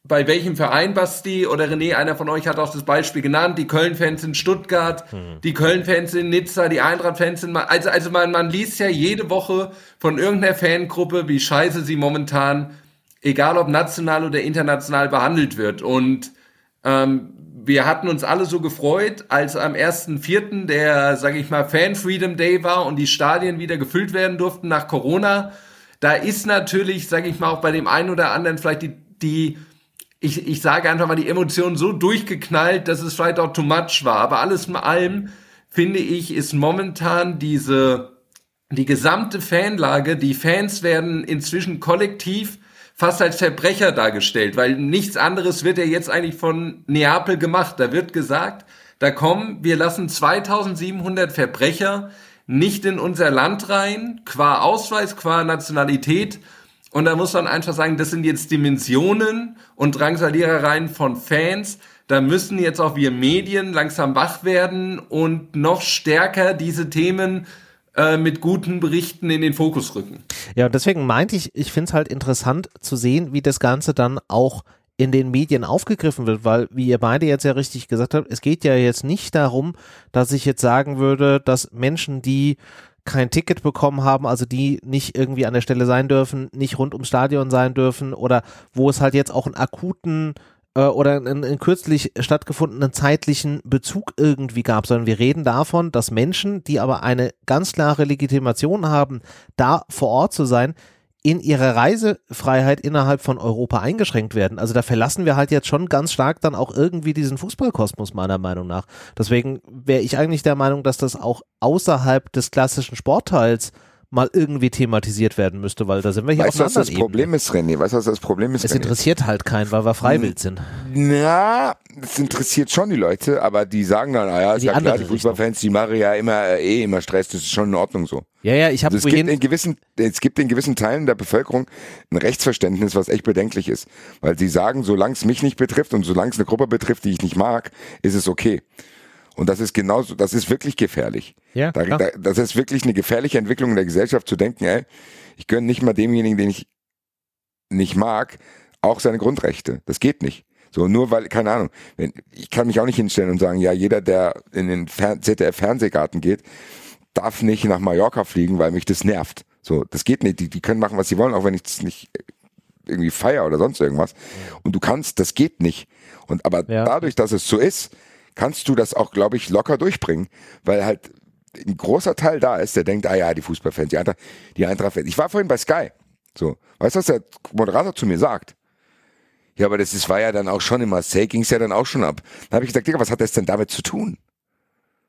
bei welchem Verein Basti oder René, einer von euch hat auch das Beispiel genannt, die Köln-Fans in Stuttgart, hm. die Köln-Fans in Nizza, die Eintracht-Fans in, also, also man, man liest ja jede Woche von irgendeiner Fangruppe, wie scheiße sie momentan egal ob national oder international behandelt wird. Und ähm, wir hatten uns alle so gefreut, als am 1.4. der, sage ich mal, Fan Freedom Day war und die Stadien wieder gefüllt werden durften nach Corona. Da ist natürlich, sage ich mal, auch bei dem einen oder anderen vielleicht die, die ich, ich sage einfach mal, die Emotionen so durchgeknallt, dass es vielleicht auch too much war. Aber alles in allem, finde ich, ist momentan diese, die gesamte Fanlage, die Fans werden inzwischen kollektiv fast als Verbrecher dargestellt, weil nichts anderes wird ja jetzt eigentlich von Neapel gemacht. Da wird gesagt, da kommen, wir lassen 2700 Verbrecher nicht in unser Land rein, qua Ausweis, qua Nationalität. Und da muss man einfach sagen, das sind jetzt Dimensionen und Drangsalierereien von Fans. Da müssen jetzt auch wir Medien langsam wach werden und noch stärker diese Themen äh, mit guten Berichten in den Fokus rücken. Ja, und deswegen meinte ich, ich finde es halt interessant zu sehen, wie das Ganze dann auch in den Medien aufgegriffen wird, weil, wie ihr beide jetzt ja richtig gesagt habt, es geht ja jetzt nicht darum, dass ich jetzt sagen würde, dass Menschen, die kein Ticket bekommen haben, also die nicht irgendwie an der Stelle sein dürfen, nicht rund ums Stadion sein dürfen oder wo es halt jetzt auch einen akuten äh, oder einen, einen kürzlich stattgefundenen zeitlichen Bezug irgendwie gab, sondern wir reden davon, dass Menschen, die aber eine ganz klare Legitimation haben, da vor Ort zu sein, in ihrer Reisefreiheit innerhalb von Europa eingeschränkt werden. Also da verlassen wir halt jetzt schon ganz stark dann auch irgendwie diesen Fußballkosmos meiner Meinung nach. Deswegen wäre ich eigentlich der Meinung, dass das auch außerhalb des klassischen Sportteils mal irgendwie thematisiert werden müsste, weil da sind wir hier weißt, auf einer was das Problem ist, René? Weißt du, was das Problem ist? Es René? interessiert halt keinen, weil wir freiwillig sind. Na, es interessiert schon die Leute, aber die sagen dann, ah ja, ist die ja klar, die Fußballfans, die machen ja immer äh, eh immer Stress, das ist schon in Ordnung so. Ja, ja, ich habe also es gibt in gewissen es gibt in gewissen Teilen der Bevölkerung ein Rechtsverständnis, was echt bedenklich ist, weil sie sagen, solange es mich nicht betrifft und solange es eine Gruppe betrifft, die ich nicht mag, ist es okay. Und das ist genauso, das ist wirklich gefährlich. Ja, da, da, das ist wirklich eine gefährliche Entwicklung in der Gesellschaft zu denken, ey, ich gönne nicht mal demjenigen, den ich nicht mag, auch seine Grundrechte. Das geht nicht. So, nur weil, keine Ahnung, wenn, ich kann mich auch nicht hinstellen und sagen, ja, jeder, der in den ZDF-Fernsehgarten geht, darf nicht nach Mallorca fliegen, weil mich das nervt. So, das geht nicht. Die, die können machen, was sie wollen, auch wenn ich das nicht irgendwie feier oder sonst irgendwas. Und du kannst, das geht nicht. Und aber ja. dadurch, dass es so ist, kannst du das auch, glaube ich, locker durchbringen, weil halt ein großer Teil da ist, der denkt, ah ja, die Fußballfans, die Eintracht, die Eintracht-Fans. Ich war vorhin bei Sky. So, weißt du, was der Moderator zu mir sagt? Ja, aber das ist, war ja dann auch schon in Marseille, ging es ja dann auch schon ab. Dann habe ich gesagt, Digga, was hat das denn damit zu tun?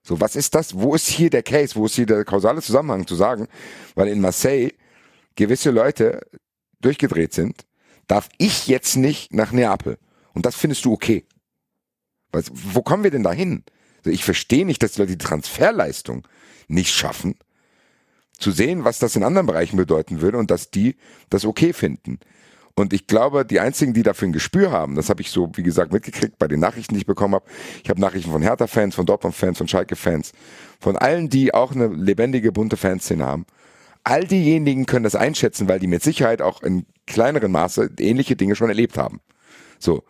So, was ist das? Wo ist hier der Case? Wo ist hier der kausale Zusammenhang zu sagen? Weil in Marseille gewisse Leute durchgedreht sind, darf ich jetzt nicht nach Neapel. Und das findest du okay. Was, wo kommen wir denn da hin? Also ich verstehe nicht, dass die Leute die Transferleistung nicht schaffen, zu sehen, was das in anderen Bereichen bedeuten würde und dass die das okay finden. Und ich glaube, die einzigen, die dafür ein Gespür haben, das habe ich so, wie gesagt, mitgekriegt bei den Nachrichten, die ich bekommen habe. Ich habe Nachrichten von Hertha-Fans, von Dortmund-Fans, von Schalke-Fans, von allen, die auch eine lebendige, bunte Fanszene haben. All diejenigen können das einschätzen, weil die mit Sicherheit auch in kleineren Maße ähnliche Dinge schon erlebt haben. So.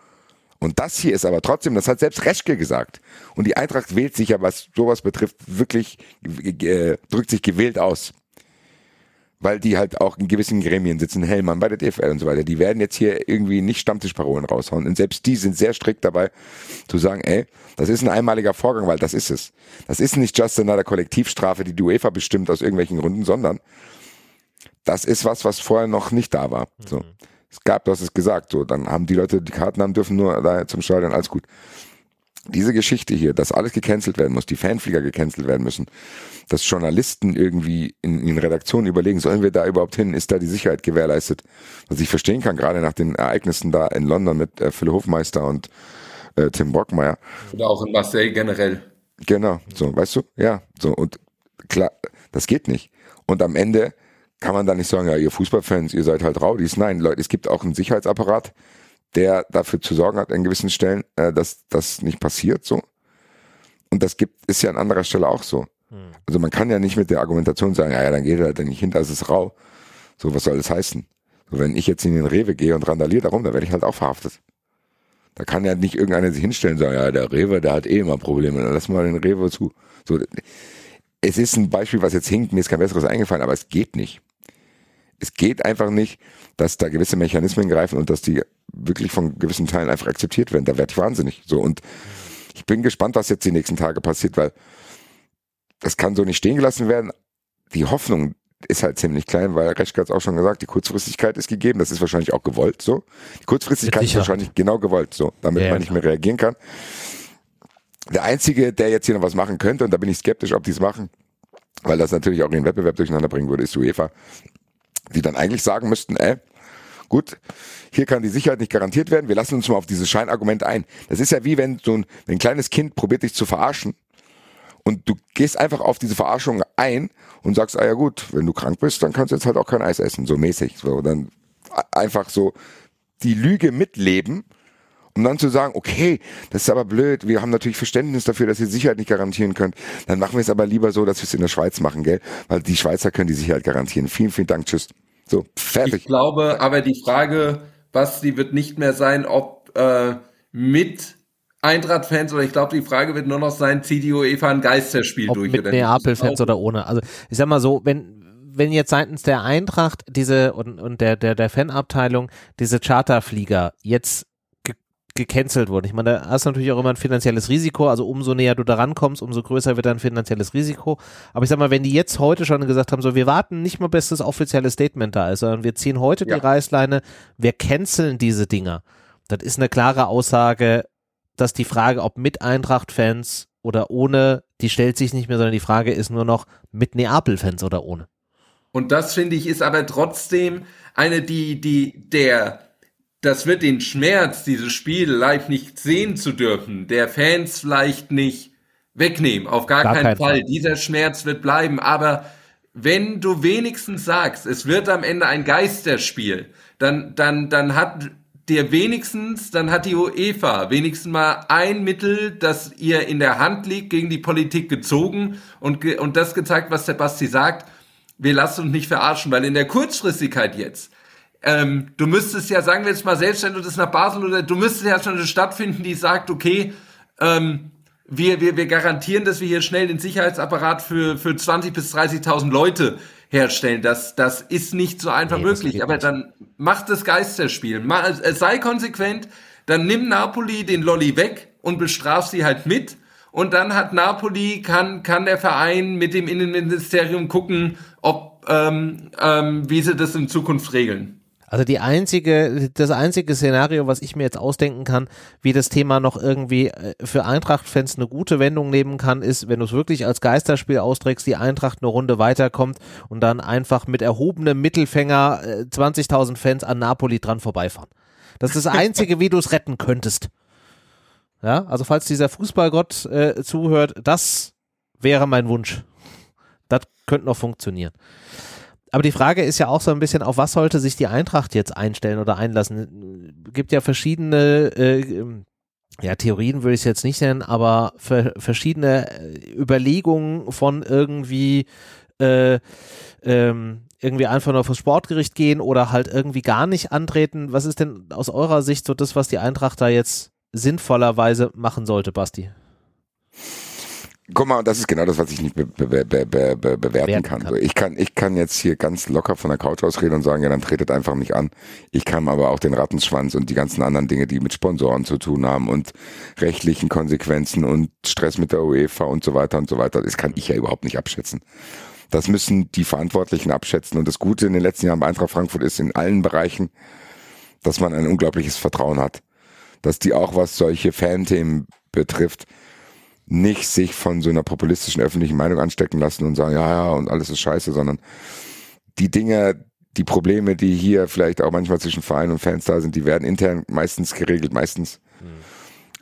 Und das hier ist aber trotzdem, das hat selbst Reschke gesagt. Und die Eintracht wählt sich ja, was sowas betrifft, wirklich, äh, drückt sich gewählt aus. Weil die halt auch in gewissen Gremien sitzen, Hellmann bei der DFL und so weiter. Die werden jetzt hier irgendwie nicht Stammtischparolen raushauen. Und selbst die sind sehr strikt dabei, zu sagen, ey, das ist ein einmaliger Vorgang, weil das ist es. Das ist nicht just another Kollektivstrafe, die die UEFA bestimmt aus irgendwelchen Gründen, sondern das ist was, was vorher noch nicht da war. So. Es gab, du hast es gesagt, so, dann haben die Leute, die Karten haben dürfen nur da zum Stadion, alles gut. Diese Geschichte hier, dass alles gecancelt werden muss, die Fanflieger gecancelt werden müssen, dass Journalisten irgendwie in, in Redaktionen überlegen, sollen wir da überhaupt hin, ist da die Sicherheit gewährleistet? Was ich verstehen kann, gerade nach den Ereignissen da in London mit äh, Phil Hofmeister und äh, Tim Brockmeier. Oder auch in Marseille generell. Genau, so, weißt du? Ja, so, und klar, das geht nicht. Und am Ende kann man da nicht sagen, ja, ihr Fußballfans, ihr seid halt Raudis. Nein, Leute, es gibt auch einen Sicherheitsapparat, der dafür zu sorgen hat an gewissen Stellen, äh, dass das nicht passiert so. Und das gibt, ist ja an anderer Stelle auch so. Hm. Also man kann ja nicht mit der Argumentation sagen, ja, ja dann geht er halt nicht hinter, es ist rau. So, was soll das heißen? So, wenn ich jetzt in den Rewe gehe und randaliere darum, dann werde ich halt auch verhaftet. Da kann ja nicht irgendeiner sich hinstellen und sagen, ja, der Rewe, der hat eh immer Probleme, dann lass mal den Rewe zu. So, es ist ein Beispiel, was jetzt hinkt, mir ist kein besseres eingefallen, aber es geht nicht es geht einfach nicht, dass da gewisse Mechanismen greifen und dass die wirklich von gewissen Teilen einfach akzeptiert werden. Da werde ich wahnsinnig. So und ich bin gespannt, was jetzt die nächsten Tage passiert, weil das kann so nicht stehen gelassen werden. Die Hoffnung ist halt ziemlich klein, weil Reschke hat es auch schon gesagt, die Kurzfristigkeit ist gegeben. Das ist wahrscheinlich auch gewollt so. Die Kurzfristigkeit ist wahrscheinlich genau gewollt so, damit ja, man nicht mehr reagieren kann. Der Einzige, der jetzt hier noch was machen könnte, und da bin ich skeptisch, ob die es machen, weil das natürlich auch den Wettbewerb durcheinander bringen würde, ist UEFA die dann eigentlich sagen müssten, ey, gut, hier kann die Sicherheit nicht garantiert werden, wir lassen uns mal auf dieses Scheinargument ein. Das ist ja wie wenn so ein, ein kleines Kind probiert dich zu verarschen und du gehst einfach auf diese Verarschung ein und sagst, ah ja gut, wenn du krank bist, dann kannst du jetzt halt auch kein Eis essen, so mäßig. So, dann einfach so die Lüge mitleben, um dann zu sagen, okay, das ist aber blöd, wir haben natürlich Verständnis dafür, dass ihr Sicherheit nicht garantieren könnt, dann machen wir es aber lieber so, dass wir es in der Schweiz machen, gell? Weil die Schweizer können die Sicherheit garantieren. Vielen, vielen Dank, tschüss. So, fertig. Ich glaube, aber die Frage, Basti, wird nicht mehr sein, ob äh, mit Eintracht-Fans oder ich glaube, die Frage wird nur noch sein, zieht die UEFA ein Geisterspiel ob durch mit Neapel-Fans oder ohne. Also ich sag mal so, wenn wenn jetzt seitens der Eintracht diese und, und der der der Fanabteilung diese Charterflieger jetzt gecancelt wurden. Ich meine, da hast du natürlich auch immer ein finanzielles Risiko, also umso näher du daran kommst, umso größer wird dein finanzielles Risiko. Aber ich sag mal, wenn die jetzt heute schon gesagt haben, so wir warten nicht mal bis das offizielle Statement da ist, sondern wir ziehen heute ja. die Reißleine, wir canceln diese Dinger. Das ist eine klare Aussage, dass die Frage, ob mit Eintracht-Fans oder ohne, die stellt sich nicht mehr, sondern die Frage ist nur noch mit Neapel-Fans oder ohne. Und das finde ich ist aber trotzdem eine, die, die, der, das wird den Schmerz, dieses Spiel live nicht sehen zu dürfen, der Fans vielleicht nicht wegnehmen. Auf gar, gar keinen, keinen Fall. Fall. Dieser Schmerz wird bleiben. Aber wenn du wenigstens sagst, es wird am Ende ein Geisterspiel, dann, dann, dann hat dir wenigstens, dann hat die UEFA wenigstens mal ein Mittel, das ihr in der Hand liegt, gegen die Politik gezogen und, und das gezeigt, was der Basti sagt. Wir lassen uns nicht verarschen, weil in der Kurzfristigkeit jetzt, ähm, du müsstest ja, sagen wir jetzt mal, selbst wenn du das nach Basel oder du müsstest ja schon eine Stadt finden, die sagt, okay, ähm, wir, wir, wir garantieren, dass wir hier schnell den Sicherheitsapparat für, für 20.000 bis 30.000 Leute herstellen. Das, das ist nicht so einfach nee, möglich. Aber dann macht das Geisterspiel. Es sei konsequent, dann nimm Napoli den Lolli weg und bestraf sie halt mit. Und dann hat Napoli, kann, kann der Verein mit dem Innenministerium gucken, ob, ähm, ähm, wie sie das in Zukunft regeln. Also die einzige, das einzige Szenario, was ich mir jetzt ausdenken kann, wie das Thema noch irgendwie äh, für Eintracht-Fans eine gute Wendung nehmen kann, ist, wenn du es wirklich als Geisterspiel austrägst, die Eintracht eine Runde weiterkommt und dann einfach mit erhobenem Mittelfänger 20.000 äh, Fans an Napoli dran vorbeifahren. Das ist das einzige, wie du es retten könntest. Ja, also falls dieser Fußballgott äh, zuhört, das wäre mein Wunsch. Das könnte noch funktionieren aber die Frage ist ja auch so ein bisschen, auf was sollte sich die Eintracht jetzt einstellen oder einlassen? Gibt ja verschiedene äh, ja, Theorien würde ich es jetzt nicht nennen, aber ver verschiedene äh, Überlegungen von irgendwie äh, ähm, irgendwie einfach nur aufs Sportgericht gehen oder halt irgendwie gar nicht antreten. Was ist denn aus eurer Sicht so das, was die Eintracht da jetzt sinnvollerweise machen sollte, Basti? Guck mal, das ist genau das, was ich nicht be be be bewerten Werten kann. kann. So, ich kann. Ich kann jetzt hier ganz locker von der Couch ausreden und sagen, ja, dann tretet einfach nicht an. Ich kann aber auch den Rattenschwanz und die ganzen anderen Dinge, die mit Sponsoren zu tun haben und rechtlichen Konsequenzen und Stress mit der UEFA und so weiter und so weiter, das kann ich ja überhaupt nicht abschätzen. Das müssen die Verantwortlichen abschätzen. Und das Gute in den letzten Jahren bei Eintracht Frankfurt ist in allen Bereichen, dass man ein unglaubliches Vertrauen hat. Dass die auch, was solche Fanthemen betrifft, nicht sich von so einer populistischen öffentlichen Meinung anstecken lassen und sagen, ja, ja, und alles ist scheiße, sondern die Dinge, die Probleme, die hier vielleicht auch manchmal zwischen Verein und Fans da sind, die werden intern meistens geregelt, meistens. Mhm.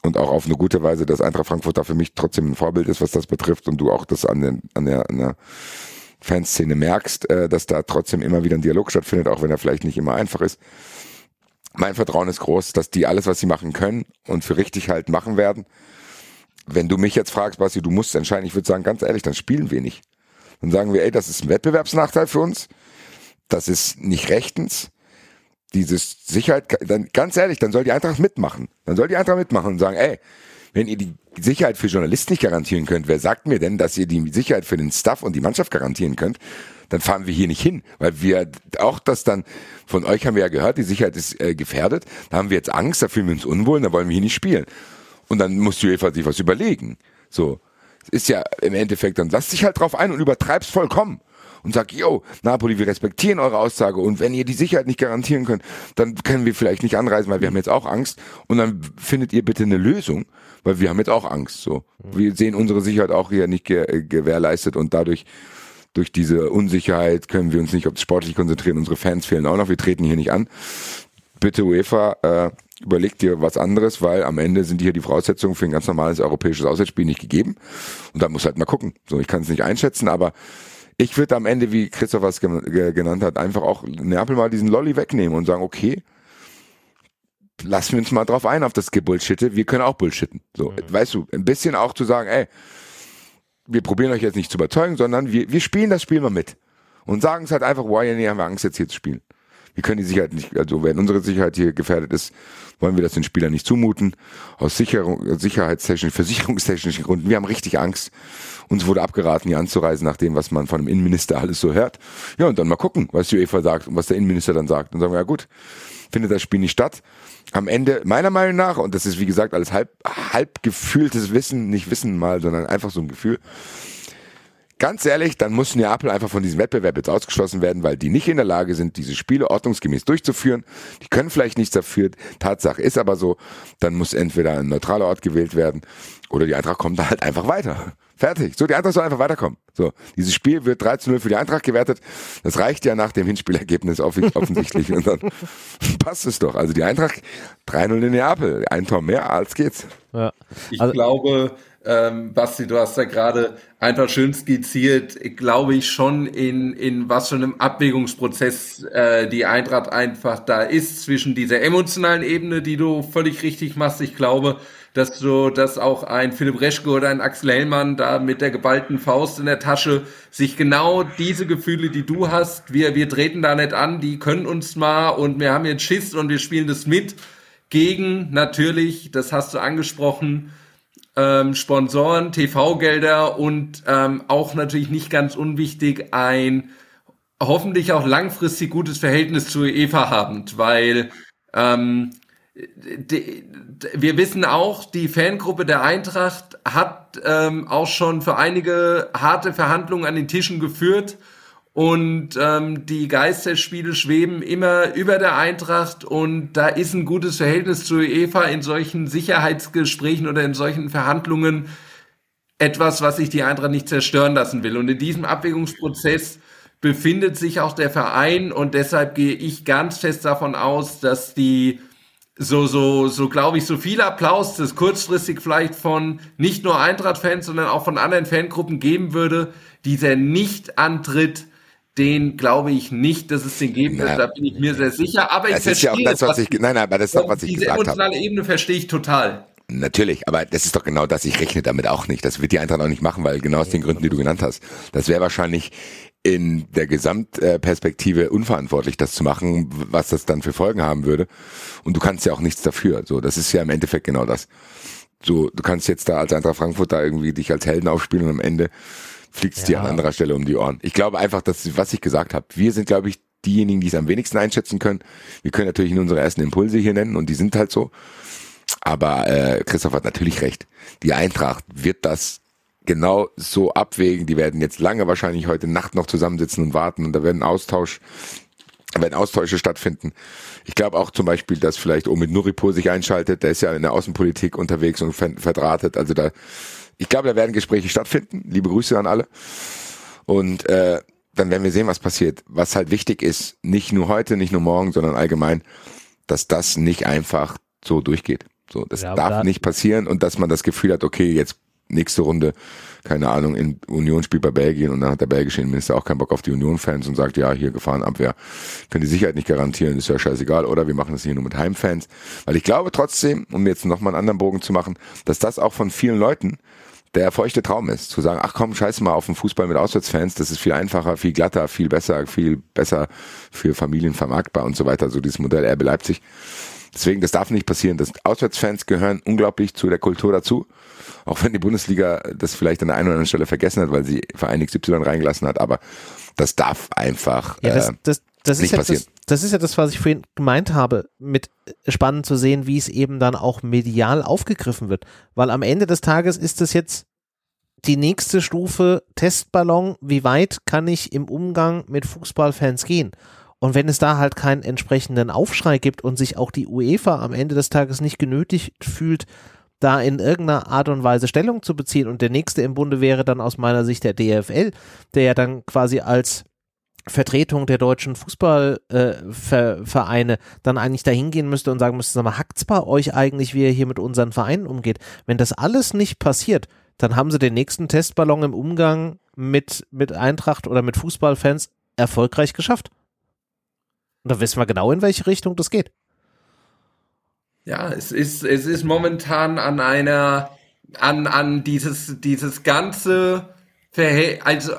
Und auch auf eine gute Weise, dass Eintracht Frankfurt da für mich trotzdem ein Vorbild ist, was das betrifft und du auch das an, den, an, der, an der Fanszene merkst, äh, dass da trotzdem immer wieder ein Dialog stattfindet, auch wenn er vielleicht nicht immer einfach ist. Mein Vertrauen ist groß, dass die alles, was sie machen können und für richtig halt machen werden wenn du mich jetzt fragst, Basti, du musst entscheiden, ich würde sagen, ganz ehrlich, dann spielen wir nicht. Dann sagen wir, ey, das ist ein Wettbewerbsnachteil für uns. Das ist nicht rechtens. Dieses Sicherheit, dann ganz ehrlich, dann soll die Eintracht mitmachen. Dann soll die Eintracht mitmachen und sagen, ey, wenn ihr die Sicherheit für Journalisten nicht garantieren könnt, wer sagt mir denn, dass ihr die Sicherheit für den Staff und die Mannschaft garantieren könnt? Dann fahren wir hier nicht hin, weil wir auch das dann von euch haben wir ja gehört, die Sicherheit ist äh, gefährdet. Da haben wir jetzt Angst, da fühlen wir uns unwohl, da wollen wir hier nicht spielen. Und dann muss die UEFA sich was überlegen. So. Ist ja im Endeffekt, dann lass dich halt drauf ein und übertreib's vollkommen. Und sag, yo, Napoli, wir respektieren eure Aussage und wenn ihr die Sicherheit nicht garantieren könnt, dann können wir vielleicht nicht anreisen, weil wir haben jetzt auch Angst und dann findet ihr bitte eine Lösung, weil wir haben jetzt auch Angst, so. Wir sehen unsere Sicherheit auch hier nicht ge gewährleistet und dadurch durch diese Unsicherheit können wir uns nicht auf das Sportliche konzentrieren. Unsere Fans fehlen auch noch. Wir treten hier nicht an. Bitte UEFA, äh, überleg dir was anderes, weil am Ende sind hier die Voraussetzungen für ein ganz normales europäisches Auswärtsspiel nicht gegeben. Und da muss halt mal gucken. So, ich kann es nicht einschätzen, aber ich würde am Ende, wie Christoph was genannt hat, einfach auch Neapel mal diesen Lolly wegnehmen und sagen, okay, lassen wir uns mal drauf ein auf das Gebullshitte, wir können auch bullshitten. So, mhm. weißt du, ein bisschen auch zu sagen, ey, wir probieren euch jetzt nicht zu überzeugen, sondern wir, wir spielen das Spiel mal mit. Und sagen es halt einfach, wow, ja, nee, haben wir Angst jetzt hier zu spielen. Wir können die Sicherheit nicht, also wenn unsere Sicherheit hier gefährdet ist, wollen wir das den Spielern nicht zumuten. Aus Sicherung, sicherheitstechnischen, versicherungstechnischen Gründen. Wir haben richtig Angst. Uns wurde abgeraten, hier anzureisen, nach dem, was man von dem Innenminister alles so hört. Ja, und dann mal gucken, was die UEFA sagt und was der Innenminister dann sagt. Und sagen wir, ja gut, findet das Spiel nicht statt. Am Ende, meiner Meinung nach, und das ist wie gesagt alles halb, halb gefühltes Wissen, nicht Wissen mal, sondern einfach so ein Gefühl, Ganz ehrlich, dann muss Neapel einfach von diesem Wettbewerb jetzt ausgeschlossen werden, weil die nicht in der Lage sind, diese Spiele ordnungsgemäß durchzuführen. Die können vielleicht nichts dafür. Tatsache ist aber so, dann muss entweder ein neutraler Ort gewählt werden oder die Eintracht kommt da halt einfach weiter. Fertig. So, die Eintracht soll einfach weiterkommen. So, dieses Spiel wird 3 zu 0 für die Eintracht gewertet. Das reicht ja nach dem Hinspielergebnis [LAUGHS] offensichtlich und dann passt es doch. Also die Eintracht 3-0 in Neapel. Ein Tor mehr, als geht's. Ja. Ich also, glaube, ähm, Basti, du hast da gerade einfach schön skizziert, glaube ich schon in, in was für einem Abwägungsprozess äh, die Eintracht einfach da ist zwischen dieser emotionalen Ebene, die du völlig richtig machst. Ich glaube, dass du, dass auch ein Philipp Reschke oder ein Axel Hellmann da mit der geballten Faust in der Tasche sich genau diese Gefühle, die du hast, wir, wir treten da nicht an, die können uns mal und wir haben jetzt Schiss und wir spielen das mit gegen natürlich, das hast du angesprochen, ähm, Sponsoren, TV-Gelder und ähm, auch natürlich nicht ganz unwichtig ein hoffentlich auch langfristig gutes Verhältnis zu Eva habend, weil ähm, die, wir wissen auch, die Fangruppe der Eintracht hat ähm, auch schon für einige harte Verhandlungen an den Tischen geführt und ähm, die Geisterspiele schweben immer über der Eintracht und da ist ein gutes Verhältnis zu Eva in solchen Sicherheitsgesprächen oder in solchen Verhandlungen etwas, was sich die Eintracht nicht zerstören lassen will. Und in diesem Abwägungsprozess befindet sich auch der Verein und deshalb gehe ich ganz fest davon aus, dass die so, so, so glaube ich, so viel Applaus, das kurzfristig vielleicht von nicht nur Eintracht-Fans, sondern auch von anderen Fangruppen geben würde, dieser Nicht-Antritt den glaube ich nicht, dass es den geben wird. Da bin ich mir sehr sicher. Aber ich das verstehe ist ja auch das, was ich, nein, nein, aber das ist doch, was ich diese gesagt habe. Diese emotionale Ebene verstehe ich total. Natürlich, aber das ist doch genau das. Ich rechne damit auch nicht. Das wird die Eintracht auch nicht machen, weil genau aus den Gründen, die du genannt hast. Das wäre wahrscheinlich in der Gesamtperspektive unverantwortlich, das zu machen, was das dann für Folgen haben würde. Und du kannst ja auch nichts dafür. So, das ist ja im Endeffekt genau das. So, du kannst jetzt da als Eintracht Frankfurt da irgendwie dich als Helden aufspielen und am Ende fliegt es ja. dir an anderer Stelle um die Ohren. Ich glaube einfach, dass, was ich gesagt habe, wir sind, glaube ich, diejenigen, die es am wenigsten einschätzen können. Wir können natürlich in unsere ersten Impulse hier nennen und die sind halt so. Aber äh, Christoph hat natürlich recht. Die Eintracht wird das genau so abwägen. Die werden jetzt lange wahrscheinlich heute Nacht noch zusammensitzen und warten und da werden Austausch, werden Austausche stattfinden. Ich glaube auch zum Beispiel, dass vielleicht Omid Nuripur sich einschaltet. Der ist ja in der Außenpolitik unterwegs und verdrahtet. Also da, ich glaube, da werden Gespräche stattfinden. Liebe Grüße an alle. Und äh, dann werden wir sehen, was passiert. Was halt wichtig ist, nicht nur heute, nicht nur morgen, sondern allgemein, dass das nicht einfach so durchgeht. So, das ja, darf da nicht passieren und dass man das Gefühl hat, okay, jetzt nächste Runde, keine Ahnung, in Union spielt bei Belgien und dann hat der belgische Innenminister auch keinen Bock auf die Union-Fans und sagt, ja, hier Gefahrenabwehr, können die Sicherheit nicht garantieren, ist ja scheißegal, oder wir machen das hier nur mit Heimfans. Weil ich glaube trotzdem, um jetzt nochmal einen anderen Bogen zu machen, dass das auch von vielen Leuten der feuchte Traum ist, zu sagen, ach komm, scheiß mal auf den Fußball mit Auswärtsfans, das ist viel einfacher, viel glatter, viel besser, viel besser für Familien vermarktbar und so weiter, so dieses Modell RB Leipzig. Deswegen, das darf nicht passieren. Das Auswärtsfans gehören unglaublich zu der Kultur dazu. Auch wenn die Bundesliga das vielleicht an der einen oder anderen Stelle vergessen hat, weil sie Verein XY reingelassen hat, aber das darf einfach ja, das, äh, das, das nicht ist passieren. Das, das ist ja das, was ich vorhin gemeint habe, mit spannend zu sehen, wie es eben dann auch medial aufgegriffen wird. Weil am Ende des Tages ist es jetzt die nächste Stufe Testballon, wie weit kann ich im Umgang mit Fußballfans gehen? Und wenn es da halt keinen entsprechenden Aufschrei gibt und sich auch die UEFA am Ende des Tages nicht genötigt fühlt, da in irgendeiner Art und Weise Stellung zu beziehen und der nächste im Bunde wäre dann aus meiner Sicht der DFL, der ja dann quasi als Vertretung der deutschen Fußballvereine äh, dann eigentlich dahin gehen müsste und sagen müsste, sag mal, hackt's bei euch eigentlich, wie ihr hier mit unseren Vereinen umgeht? Wenn das alles nicht passiert, dann haben sie den nächsten Testballon im Umgang mit, mit Eintracht oder mit Fußballfans erfolgreich geschafft. Und da wissen wir genau, in welche Richtung das geht. Ja, es ist, es ist momentan an einer, an, an dieses, dieses ganze also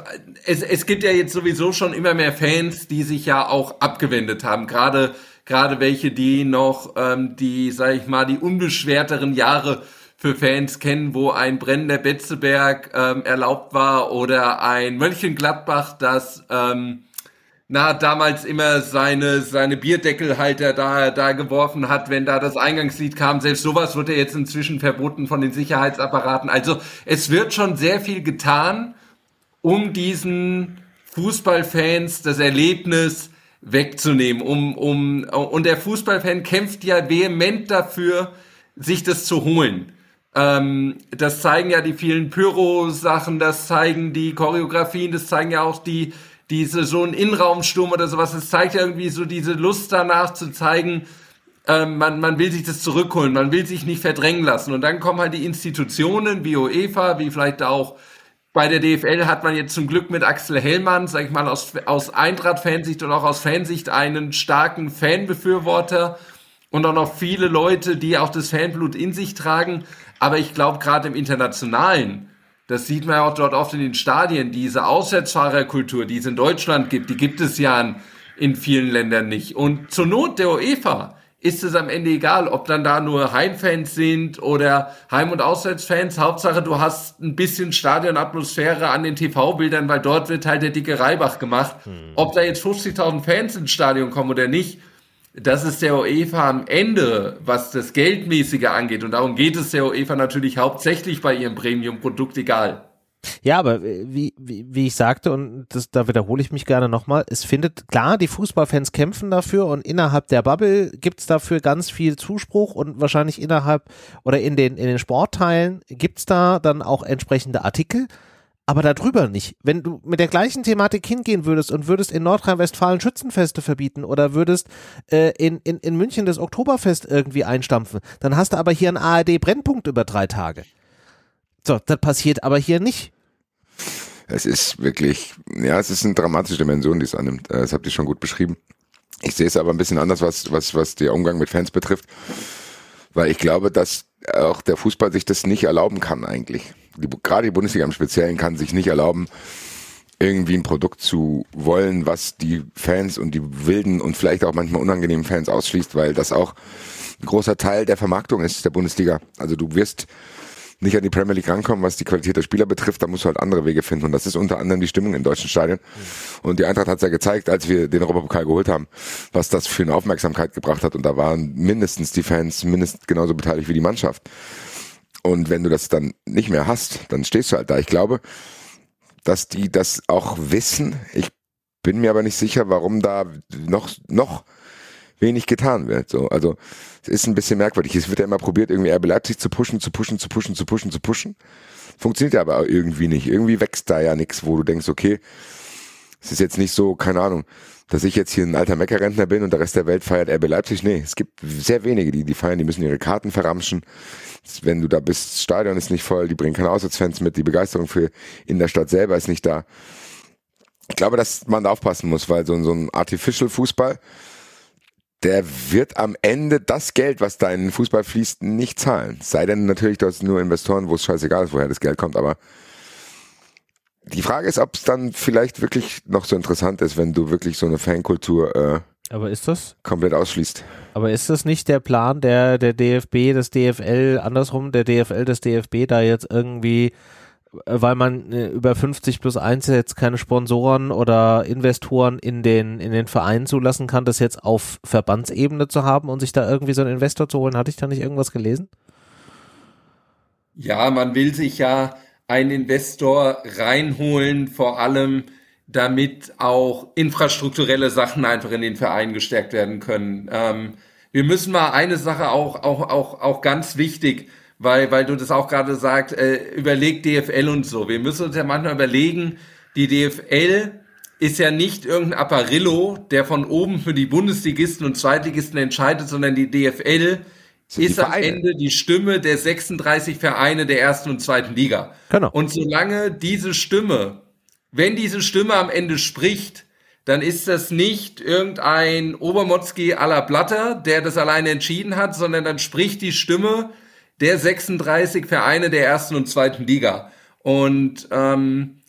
es, es gibt ja jetzt sowieso schon immer mehr Fans, die sich ja auch abgewendet haben. Gerade, gerade welche, die noch ähm, die, sag ich mal, die unbeschwerteren Jahre für Fans kennen, wo ein brennender Betzeberg ähm, erlaubt war oder ein Mönchengladbach, das ähm, na, damals immer seine, seine Bierdeckelhalter da, da geworfen hat, wenn da das Eingangslied kam. Selbst sowas wird ja jetzt inzwischen verboten von den Sicherheitsapparaten. Also es wird schon sehr viel getan, um diesen Fußballfans das Erlebnis wegzunehmen. Um, um, und der Fußballfan kämpft ja vehement dafür, sich das zu holen. Ähm, das zeigen ja die vielen Pyro-Sachen, das zeigen die Choreografien, das zeigen ja auch die diese so ein Innenraumsturm oder sowas, es zeigt irgendwie so diese Lust danach zu zeigen, ähm, man, man will sich das zurückholen, man will sich nicht verdrängen lassen. Und dann kommen halt die Institutionen wie UEFA, wie vielleicht auch bei der DFL hat man jetzt zum Glück mit Axel Hellmann, sag ich mal, aus, aus Eintracht-Fansicht und auch aus Fansicht einen starken Fanbefürworter und auch noch viele Leute, die auch das Fanblut in sich tragen. Aber ich glaube, gerade im Internationalen das sieht man ja auch dort oft in den Stadien. Diese Auswärtsfahrerkultur, die es in Deutschland gibt, die gibt es ja in, in vielen Ländern nicht. Und zur Not der UEFA ist es am Ende egal, ob dann da nur Heimfans sind oder Heim- und Auswärtsfans. Hauptsache, du hast ein bisschen Stadionatmosphäre an den TV-Bildern, weil dort wird halt der dicke Reibach gemacht. Hm. Ob da jetzt 50.000 Fans ins Stadion kommen oder nicht, das ist der UEFA am Ende, was das Geldmäßige angeht. Und darum geht es der UEFA natürlich hauptsächlich bei ihrem Premium-Produkt egal. Ja, aber wie, wie, wie ich sagte, und das, da wiederhole ich mich gerne nochmal, es findet, klar, die Fußballfans kämpfen dafür und innerhalb der Bubble gibt's dafür ganz viel Zuspruch und wahrscheinlich innerhalb oder in den, in den Sportteilen gibt's da dann auch entsprechende Artikel aber darüber nicht. Wenn du mit der gleichen Thematik hingehen würdest und würdest in Nordrhein-Westfalen Schützenfeste verbieten oder würdest äh, in, in, in München das Oktoberfest irgendwie einstampfen, dann hast du aber hier einen ARD-Brennpunkt über drei Tage. So, das passiert aber hier nicht. Es ist wirklich, ja, es ist eine dramatische Dimension, die es annimmt. Äh, das habt ihr schon gut beschrieben. Ich sehe es aber ein bisschen anders, was, was, was der Umgang mit Fans betrifft. Weil ich glaube, dass auch der Fußball sich das nicht erlauben kann eigentlich die, gerade die Bundesliga im Speziellen kann sich nicht erlauben, irgendwie ein Produkt zu wollen, was die Fans und die wilden und vielleicht auch manchmal unangenehmen Fans ausschließt, weil das auch ein großer Teil der Vermarktung ist der Bundesliga. Also du wirst nicht an die Premier League rankommen, was die Qualität der Spieler betrifft, da musst du halt andere Wege finden. Und das ist unter anderem die Stimmung in deutschen Stadien. Und die Eintracht hat es ja gezeigt, als wir den Europapokal geholt haben, was das für eine Aufmerksamkeit gebracht hat. Und da waren mindestens die Fans mindestens genauso beteiligt wie die Mannschaft. Und wenn du das dann nicht mehr hast, dann stehst du halt da. Ich glaube, dass die das auch wissen. Ich bin mir aber nicht sicher, warum da noch, noch wenig getan wird. So, also es ist ein bisschen merkwürdig. Es wird ja immer probiert, irgendwie RB Leipzig zu pushen, zu pushen, zu pushen, zu pushen, zu pushen. Funktioniert ja aber irgendwie nicht. Irgendwie wächst da ja nichts, wo du denkst, okay, es ist jetzt nicht so, keine Ahnung, dass ich jetzt hier ein alter Meckerrentner bin und der Rest der Welt feiert RB Leipzig. Nee, es gibt sehr wenige, die die feiern, die müssen ihre Karten verramschen. Wenn du da bist, das Stadion ist nicht voll, die bringen keine Auswärtsfans mit, die Begeisterung für in der Stadt selber ist nicht da. Ich glaube, dass man da aufpassen muss, weil so, so ein Artificial Fußball, der wird am Ende das Geld, was da in den Fußball fließt, nicht zahlen. Sei denn natürlich, du hast nur Investoren, wo es scheißegal ist, woher das Geld kommt, aber die Frage ist, ob es dann vielleicht wirklich noch so interessant ist, wenn du wirklich so eine Fankultur äh, aber ist das? komplett ausschließt. Aber ist das nicht der Plan der, der DFB, des DFL, andersrum, der DFL, des DFB, da jetzt irgendwie weil man äh, über 50 plus 1 jetzt keine Sponsoren oder Investoren in den, in den Verein zulassen kann, das jetzt auf Verbandsebene zu haben und sich da irgendwie so einen Investor zu holen. Hatte ich da nicht irgendwas gelesen? Ja, man will sich ja einen Investor reinholen, vor allem damit auch infrastrukturelle Sachen einfach in den Verein gestärkt werden können. Ähm, wir müssen mal eine Sache auch, auch, auch, auch ganz wichtig, weil, weil du das auch gerade sagst, äh, überleg DFL und so. Wir müssen uns ja manchmal überlegen, die DFL ist ja nicht irgendein Apparillo, der von oben für die Bundesligisten und Zweitligisten entscheidet, sondern die DFL ist am Ende die Stimme der 36 Vereine der ersten und zweiten Liga. Genau. Und solange diese Stimme, wenn diese Stimme am Ende spricht, dann ist das nicht irgendein Obermotzki à la Blatter, der das alleine entschieden hat, sondern dann spricht die Stimme der 36 Vereine der ersten und zweiten Liga. Und ähm,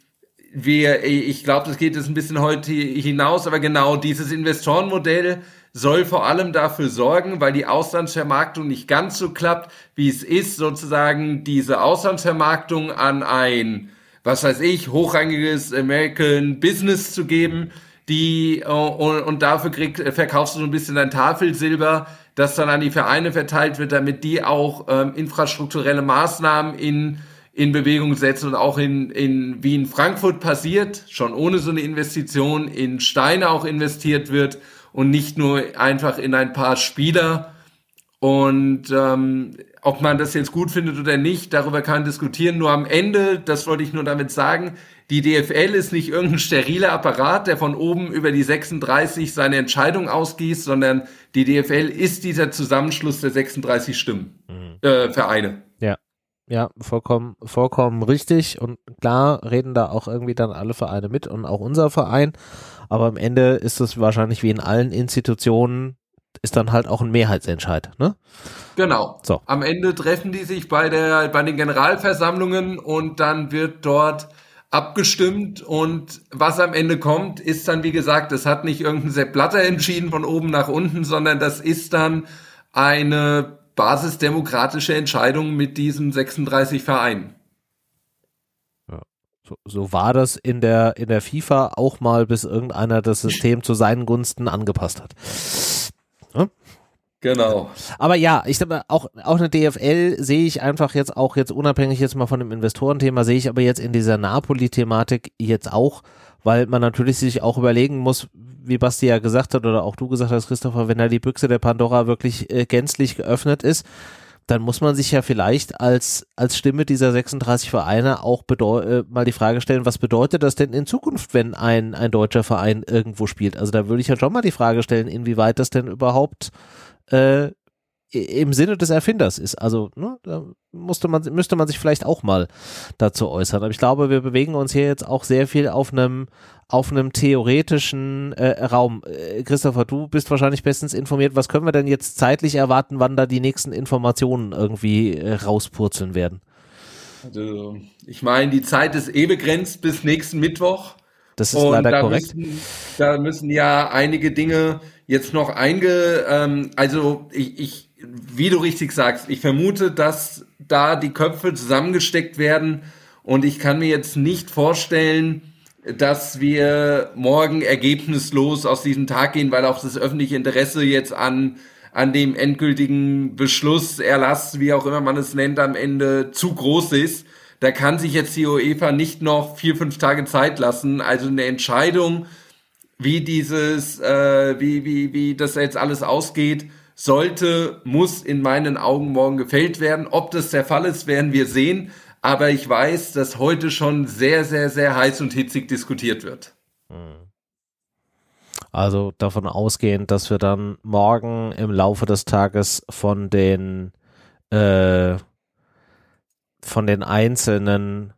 wir, ich glaube, das geht jetzt ein bisschen heute hinaus, aber genau dieses Investorenmodell soll vor allem dafür sorgen, weil die Auslandsvermarktung nicht ganz so klappt, wie es ist, sozusagen diese Auslandsvermarktung an ein, was weiß ich, hochrangiges American Business zu geben, die und, und dafür krieg, verkaufst du so ein bisschen dein Tafelsilber, das dann an die Vereine verteilt wird, damit die auch ähm, infrastrukturelle Maßnahmen in, in Bewegung setzen und auch in, in, wie in Frankfurt passiert, schon ohne so eine Investition, in Steine auch investiert wird und nicht nur einfach in ein paar Spieler. Und ähm, ob man das jetzt gut findet oder nicht, darüber kann man diskutieren. Nur am Ende, das wollte ich nur damit sagen, die DFL ist nicht irgendein steriler Apparat, der von oben über die 36 seine Entscheidung ausgießt, sondern die DFL ist dieser Zusammenschluss der 36 Stimmen, mhm. äh, Vereine. Ja. Ja, vollkommen, vollkommen richtig. Und klar reden da auch irgendwie dann alle Vereine mit und auch unser Verein. Aber am Ende ist es wahrscheinlich wie in allen Institutionen, ist dann halt auch ein Mehrheitsentscheid, ne? Genau. So. Am Ende treffen die sich bei der, bei den Generalversammlungen und dann wird dort abgestimmt und was am Ende kommt, ist dann, wie gesagt, das hat nicht irgendein Sepp Blatter entschieden von oben nach unten, sondern das ist dann eine basisdemokratische Entscheidung mit diesen 36 Vereinen. So, so war das in der, in der FIFA auch mal, bis irgendeiner das System zu seinen Gunsten angepasst hat. Genau. Aber ja, ich glaube, auch, auch eine DFL sehe ich einfach jetzt auch jetzt unabhängig jetzt mal von dem Investorenthema, sehe ich aber jetzt in dieser Napoli-Thematik jetzt auch, weil man natürlich sich auch überlegen muss, wie Basti ja gesagt hat oder auch du gesagt hast, Christopher, wenn da die Büchse der Pandora wirklich äh, gänzlich geöffnet ist, dann muss man sich ja vielleicht als, als Stimme dieser 36 Vereine auch äh, mal die Frage stellen, was bedeutet das denn in Zukunft, wenn ein, ein deutscher Verein irgendwo spielt? Also da würde ich ja schon mal die Frage stellen, inwieweit das denn überhaupt äh, im Sinne des Erfinders ist. Also ne, da musste man, müsste man sich vielleicht auch mal dazu äußern. Aber ich glaube, wir bewegen uns hier jetzt auch sehr viel auf einem auf einem theoretischen äh, Raum. Äh, Christopher, du bist wahrscheinlich bestens informiert. Was können wir denn jetzt zeitlich erwarten, wann da die nächsten Informationen irgendwie äh, rauspurzeln werden? Also, ich meine, die Zeit ist eh begrenzt bis nächsten Mittwoch. Das ist Und leider da korrekt. Müssen, da müssen ja einige Dinge jetzt noch einge, ähm, also ich, ich, wie du richtig sagst, ich vermute, dass da die Köpfe zusammengesteckt werden und ich kann mir jetzt nicht vorstellen, dass wir morgen ergebnislos aus diesem Tag gehen, weil auch das öffentliche Interesse jetzt an, an dem endgültigen Beschluss, Erlass, wie auch immer man es nennt, am Ende zu groß ist. Da kann sich jetzt die UEFA nicht noch vier, fünf Tage Zeit lassen. Also eine Entscheidung, wie dieses, äh, wie, wie, wie das jetzt alles ausgeht, sollte, muss in meinen Augen morgen gefällt werden. Ob das der Fall ist, werden wir sehen. Aber ich weiß, dass heute schon sehr, sehr, sehr heiß und hitzig diskutiert wird. Also davon ausgehend, dass wir dann morgen im Laufe des Tages von den äh, von den einzelnen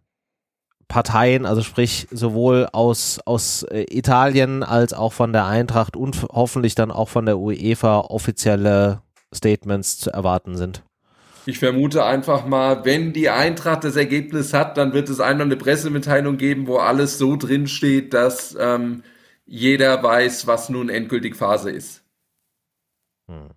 Parteien, also sprich sowohl aus, aus äh, Italien als auch von der Eintracht und hoffentlich dann auch von der UEFA offizielle Statements zu erwarten sind. Ich vermute einfach mal, wenn die Eintracht das Ergebnis hat, dann wird es einmal eine Pressemitteilung geben, wo alles so drin steht, dass ähm, jeder weiß, was nun endgültig Phase ist. Hm.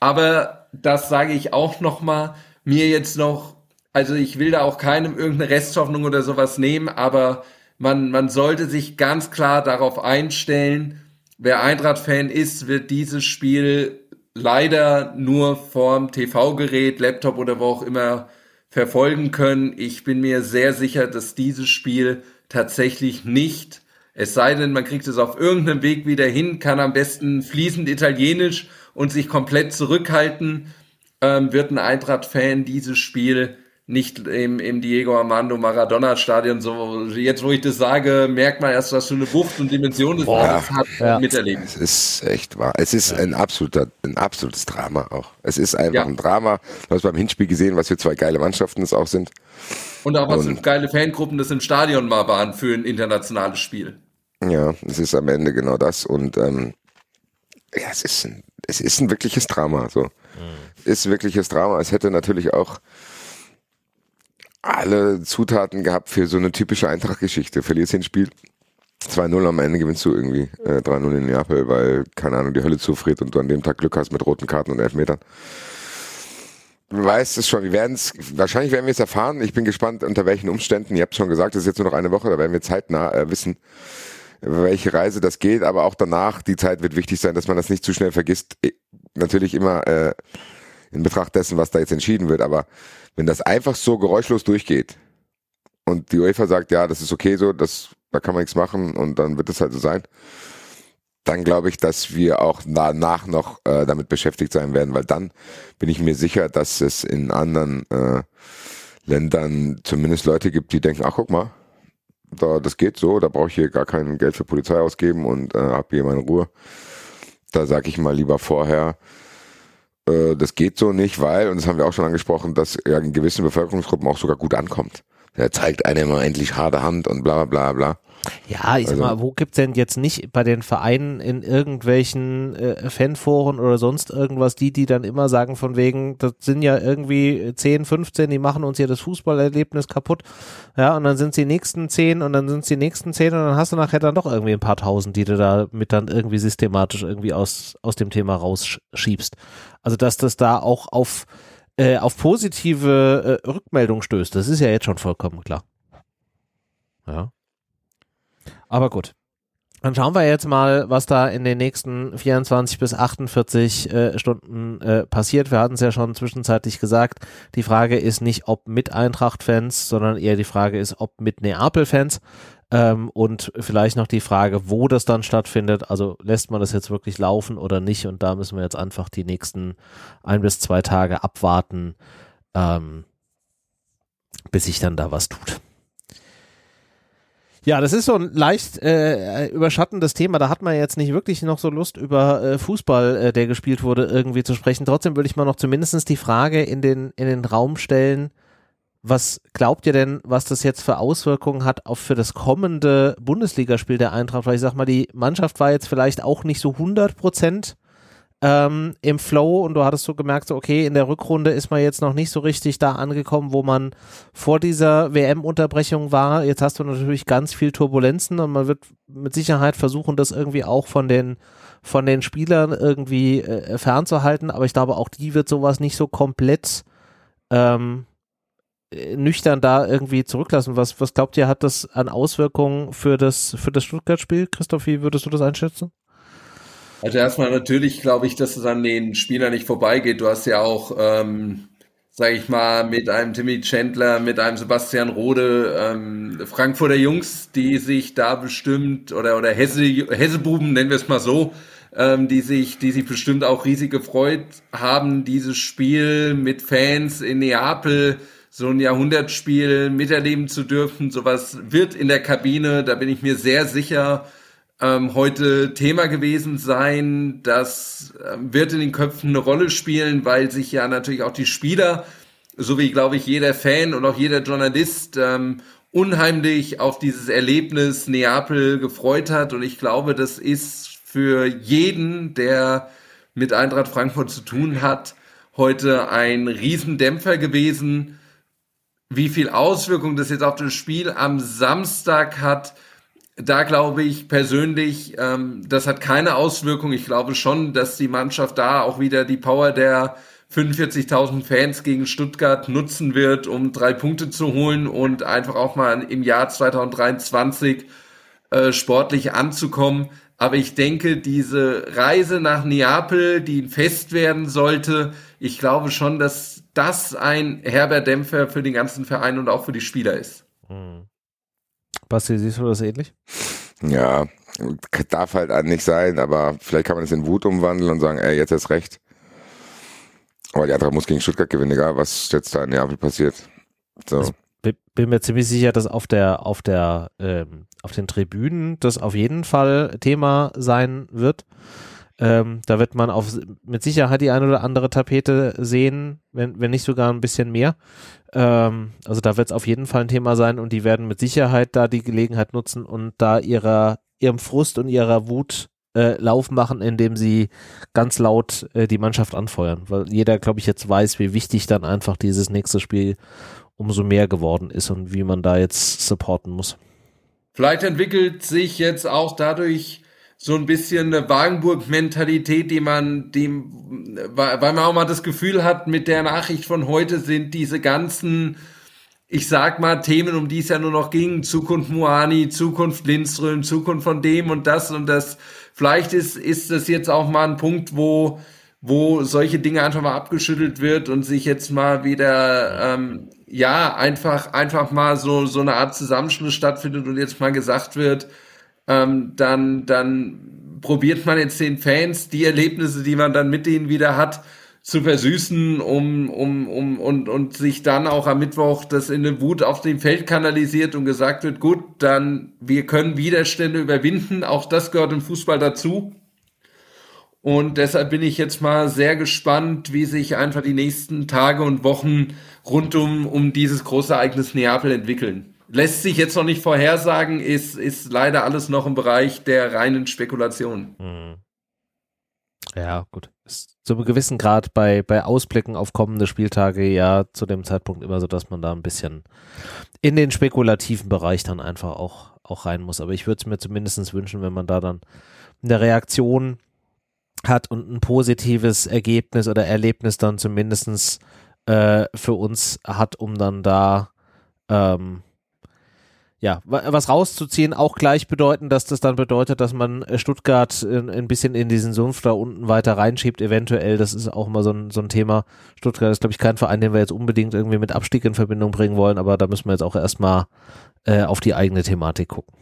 Aber das sage ich auch noch mal, mir jetzt noch, also ich will da auch keinem irgendeine Resthoffnung oder sowas nehmen, aber man, man sollte sich ganz klar darauf einstellen, wer Eintracht-Fan ist, wird dieses Spiel leider nur vorm TV-Gerät, Laptop oder wo auch immer verfolgen können. Ich bin mir sehr sicher, dass dieses Spiel tatsächlich nicht, es sei denn, man kriegt es auf irgendeinem Weg wieder hin, kann am besten fließend Italienisch und sich komplett zurückhalten ähm, wird ein Eintracht-Fan dieses Spiel nicht im, im Diego Armando Maradona Stadion so, jetzt wo ich das sage, merkt man erst, was für eine Wucht und Dimension das Boah, hat, ja. miterleben. Es ist echt wahr. Es ist ja. ein absoluter, ein absolutes Drama auch. Es ist einfach ja. ein Drama. Du hast beim Hinspiel gesehen, was für zwei geile Mannschaften es auch sind. Und auch was und, für geile Fangruppen das im Stadion mal waren für ein internationales Spiel. Ja, es ist am Ende genau das und ähm, ja, es ist ein, es ist ein wirkliches Drama. So. Ist wirkliches Drama. Es hätte natürlich auch alle Zutaten gehabt für so eine typische Eintracht-Geschichte. Verlierst den Spiel 2-0 am Ende gewinnst du irgendwie äh, 3-0 in Neapel, weil, keine Ahnung, die Hölle zufriert und du an dem Tag Glück hast mit roten Karten und Elfmetern. Du weißt es schon, wir werden es, wahrscheinlich werden wir es erfahren. Ich bin gespannt, unter welchen Umständen. Ihr habt schon gesagt, es ist jetzt nur noch eine Woche, da werden wir zeitnah äh, wissen, welche Reise das geht, aber auch danach, die Zeit wird wichtig sein, dass man das nicht zu schnell vergisst. Natürlich immer äh, in Betracht dessen, was da jetzt entschieden wird, aber wenn das einfach so geräuschlos durchgeht und die UEFA sagt, ja, das ist okay so, das, da kann man nichts machen und dann wird es halt so sein, dann glaube ich, dass wir auch danach noch äh, damit beschäftigt sein werden, weil dann bin ich mir sicher, dass es in anderen äh, Ländern zumindest Leute gibt, die denken, ach guck mal, da das geht so, da brauche ich hier gar kein Geld für Polizei ausgeben und äh, habe hier meine Ruhe. Da sage ich mal lieber vorher, äh, das geht so nicht, weil, und das haben wir auch schon angesprochen, dass er in gewissen Bevölkerungsgruppen auch sogar gut ankommt. Er zeigt einem immer endlich harte Hand und bla bla bla. Ja, ich also, sag mal, wo gibt's denn jetzt nicht bei den Vereinen in irgendwelchen äh, Fanforen oder sonst irgendwas, die, die dann immer sagen von wegen, das sind ja irgendwie 10, 15, die machen uns hier das Fußballerlebnis kaputt. Ja, und dann sind sie die nächsten 10 und dann sind sie die nächsten 10 und dann hast du nachher dann doch irgendwie ein paar tausend, die du da mit dann irgendwie systematisch irgendwie aus, aus dem Thema rausschiebst. Also, dass das da auch auf, äh, auf positive äh, Rückmeldung stößt, das ist ja jetzt schon vollkommen klar. Ja. Aber gut. Dann schauen wir jetzt mal, was da in den nächsten 24 bis 48 äh, Stunden äh, passiert. Wir hatten es ja schon zwischenzeitlich gesagt. Die Frage ist nicht, ob mit Eintracht-Fans, sondern eher die Frage ist, ob mit Neapel-Fans. Ähm, und vielleicht noch die Frage, wo das dann stattfindet. Also lässt man das jetzt wirklich laufen oder nicht? Und da müssen wir jetzt einfach die nächsten ein bis zwei Tage abwarten, ähm, bis sich dann da was tut. Ja, das ist so ein leicht äh, überschattendes Thema. Da hat man jetzt nicht wirklich noch so Lust, über äh, Fußball, äh, der gespielt wurde, irgendwie zu sprechen. Trotzdem würde ich mal noch zumindest die Frage in den, in den Raum stellen, was glaubt ihr denn, was das jetzt für Auswirkungen hat auf für das kommende Bundesligaspiel der Eintracht? Weil ich sag mal, die Mannschaft war jetzt vielleicht auch nicht so 100 Prozent ähm, im Flow und du hattest so gemerkt, so, okay, in der Rückrunde ist man jetzt noch nicht so richtig da angekommen, wo man vor dieser WM-Unterbrechung war. Jetzt hast du natürlich ganz viel Turbulenzen und man wird mit Sicherheit versuchen, das irgendwie auch von den von den Spielern irgendwie äh, fernzuhalten, aber ich glaube, auch die wird sowas nicht so komplett ähm, äh, nüchtern da irgendwie zurücklassen. Was, was glaubt ihr, hat das an Auswirkungen für das, für das Stuttgart-Spiel? Christoph, wie würdest du das einschätzen? Also erstmal natürlich glaube ich, dass es an den Spielern nicht vorbeigeht. Du hast ja auch, ähm, sage ich mal, mit einem Timmy Chandler, mit einem Sebastian Rode, ähm, Frankfurter Jungs, die sich da bestimmt oder oder Hesse, Hessebuben nennen wir es mal so, ähm, die sich, die sich bestimmt auch riesig gefreut haben, dieses Spiel mit Fans in Neapel so ein Jahrhundertspiel miterleben zu dürfen. Sowas wird in der Kabine, da bin ich mir sehr sicher, ähm, heute Thema gewesen sein. Das ähm, wird in den Köpfen eine Rolle spielen, weil sich ja natürlich auch die Spieler, so wie glaube ich jeder Fan und auch jeder Journalist, ähm, unheimlich auf dieses Erlebnis Neapel gefreut hat. Und ich glaube, das ist für jeden, der mit Eintracht Frankfurt zu tun hat, heute ein Riesendämpfer gewesen. Wie viel Auswirkung das jetzt auf das Spiel am Samstag hat, da glaube ich persönlich, ähm, das hat keine Auswirkung. Ich glaube schon, dass die Mannschaft da auch wieder die Power der 45.000 Fans gegen Stuttgart nutzen wird, um drei Punkte zu holen und einfach auch mal im Jahr 2023 äh, sportlich anzukommen. Aber ich denke, diese Reise nach Neapel, die ein Fest werden sollte, ich glaube schon, dass das ein herber Dämpfer für den ganzen Verein und auch für die Spieler ist. Mhm. Basti, siehst du das ähnlich? Ja, darf halt nicht sein, aber vielleicht kann man es in Wut umwandeln und sagen, ey, jetzt ist recht. Aber die andere muss gegen Stuttgart gewinnen, egal was jetzt da in Neapel passiert. So. Also, bin mir ziemlich sicher, dass auf der, auf der, ähm, auf den Tribünen das auf jeden Fall Thema sein wird. Ähm, da wird man auf, mit Sicherheit die eine oder andere Tapete sehen, wenn, wenn nicht sogar ein bisschen mehr. Ähm, also da wird es auf jeden Fall ein Thema sein und die werden mit Sicherheit da die Gelegenheit nutzen und da ihrer, ihrem Frust und ihrer Wut äh, Lauf machen, indem sie ganz laut äh, die Mannschaft anfeuern. Weil jeder, glaube ich, jetzt weiß, wie wichtig dann einfach dieses nächste Spiel umso mehr geworden ist und wie man da jetzt supporten muss. Vielleicht entwickelt sich jetzt auch dadurch so ein bisschen eine Wagenburg-Mentalität, die man dem, weil man auch mal das Gefühl hat, mit der Nachricht von heute sind diese ganzen, ich sag mal, Themen, um die es ja nur noch ging, Zukunft Moani, Zukunft Lindström, Zukunft von dem und das und das. Vielleicht ist, ist das jetzt auch mal ein Punkt, wo, wo solche Dinge einfach mal abgeschüttelt wird und sich jetzt mal wieder, ähm, ja, einfach, einfach mal so, so eine Art Zusammenschluss stattfindet und jetzt mal gesagt wird, ähm, dann, dann probiert man jetzt den Fans die Erlebnisse, die man dann mit denen wieder hat, zu versüßen, um, um, um, und, und sich dann auch am Mittwoch das in eine Wut auf dem Feld kanalisiert und gesagt wird, gut, dann wir können Widerstände überwinden, auch das gehört im Fußball dazu. Und deshalb bin ich jetzt mal sehr gespannt, wie sich einfach die nächsten Tage und Wochen rund um, um dieses große Ereignis Neapel entwickeln lässt sich jetzt noch nicht vorhersagen, ist, ist leider alles noch im Bereich der reinen Spekulation. Hm. Ja, gut. Ist zu einem gewissen Grad bei, bei Ausblicken auf kommende Spieltage ja zu dem Zeitpunkt immer so, dass man da ein bisschen in den spekulativen Bereich dann einfach auch, auch rein muss. Aber ich würde es mir zumindest wünschen, wenn man da dann eine Reaktion hat und ein positives Ergebnis oder Erlebnis dann zumindest äh, für uns hat, um dann da ähm, ja, was rauszuziehen, auch gleich bedeuten, dass das dann bedeutet, dass man äh, Stuttgart ein bisschen in diesen Sumpf da unten weiter reinschiebt, eventuell. Das ist auch mal so ein, so ein Thema. Stuttgart ist, glaube ich, kein Verein, den wir jetzt unbedingt irgendwie mit Abstieg in Verbindung bringen wollen, aber da müssen wir jetzt auch erstmal äh, auf die eigene Thematik gucken.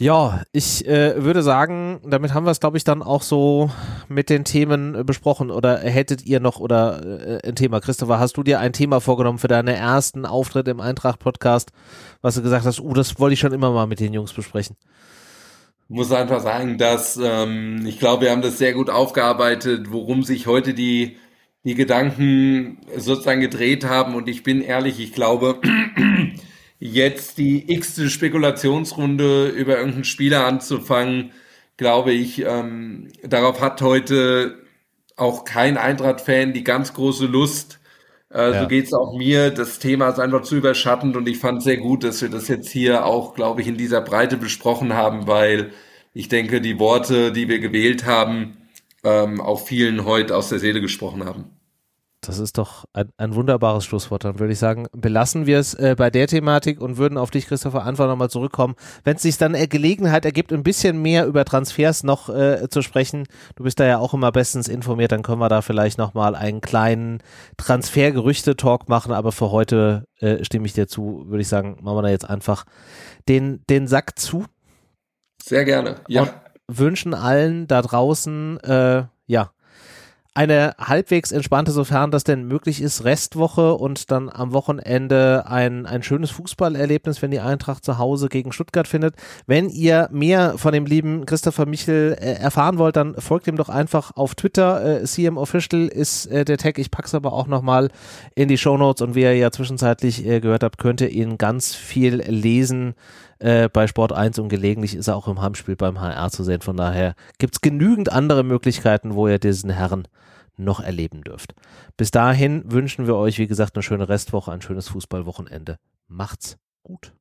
Ja, ich äh, würde sagen, damit haben wir es, glaube ich, dann auch so mit den Themen äh, besprochen. Oder hättet ihr noch oder äh, ein Thema? Christopher, hast du dir ein Thema vorgenommen für deinen ersten Auftritt im Eintracht-Podcast, was du gesagt hast, uh, das wollte ich schon immer mal mit den Jungs besprechen? Muss einfach sagen, dass ähm, ich glaube, wir haben das sehr gut aufgearbeitet, worum sich heute die, die Gedanken sozusagen gedreht haben. Und ich bin ehrlich, ich glaube, jetzt die x-te Spekulationsrunde über irgendeinen Spieler anzufangen, glaube ich, ähm, darauf hat heute auch kein Eintracht-Fan die ganz große Lust. Äh, ja. So geht's auch mir. Das Thema ist einfach zu überschattend und ich fand sehr gut, dass wir das jetzt hier auch, glaube ich, in dieser Breite besprochen haben, weil ich denke, die Worte, die wir gewählt haben, ähm, auch vielen heute aus der Seele gesprochen haben. Das ist doch ein, ein wunderbares Schlusswort. Dann würde ich sagen, belassen wir es äh, bei der Thematik und würden auf dich, Christopher, einfach nochmal zurückkommen. Wenn es sich dann äh, Gelegenheit ergibt, ein bisschen mehr über Transfers noch äh, zu sprechen, du bist da ja auch immer bestens informiert, dann können wir da vielleicht nochmal einen kleinen Transfergerüchte-Talk machen. Aber für heute äh, stimme ich dir zu, würde ich sagen, machen wir da jetzt einfach den, den Sack zu. Sehr gerne, ja. Und wünschen allen da draußen, äh, ja, eine halbwegs entspannte, sofern das denn möglich ist, Restwoche und dann am Wochenende ein, ein schönes Fußballerlebnis, wenn die Eintracht zu Hause gegen Stuttgart findet. Wenn ihr mehr von dem lieben Christopher Michel äh, erfahren wollt, dann folgt ihm doch einfach auf Twitter. Äh, CM Official ist äh, der Tag. Ich pack's aber auch nochmal in die Show Notes und wie ihr ja zwischenzeitlich äh, gehört habt, könnt ihr ihn ganz viel lesen äh, bei Sport 1 und gelegentlich ist er auch im Heimspiel beim HR zu sehen. Von daher gibt's genügend andere Möglichkeiten, wo ihr diesen Herren noch erleben dürft. Bis dahin wünschen wir euch, wie gesagt, eine schöne Restwoche, ein schönes Fußballwochenende. Macht's gut.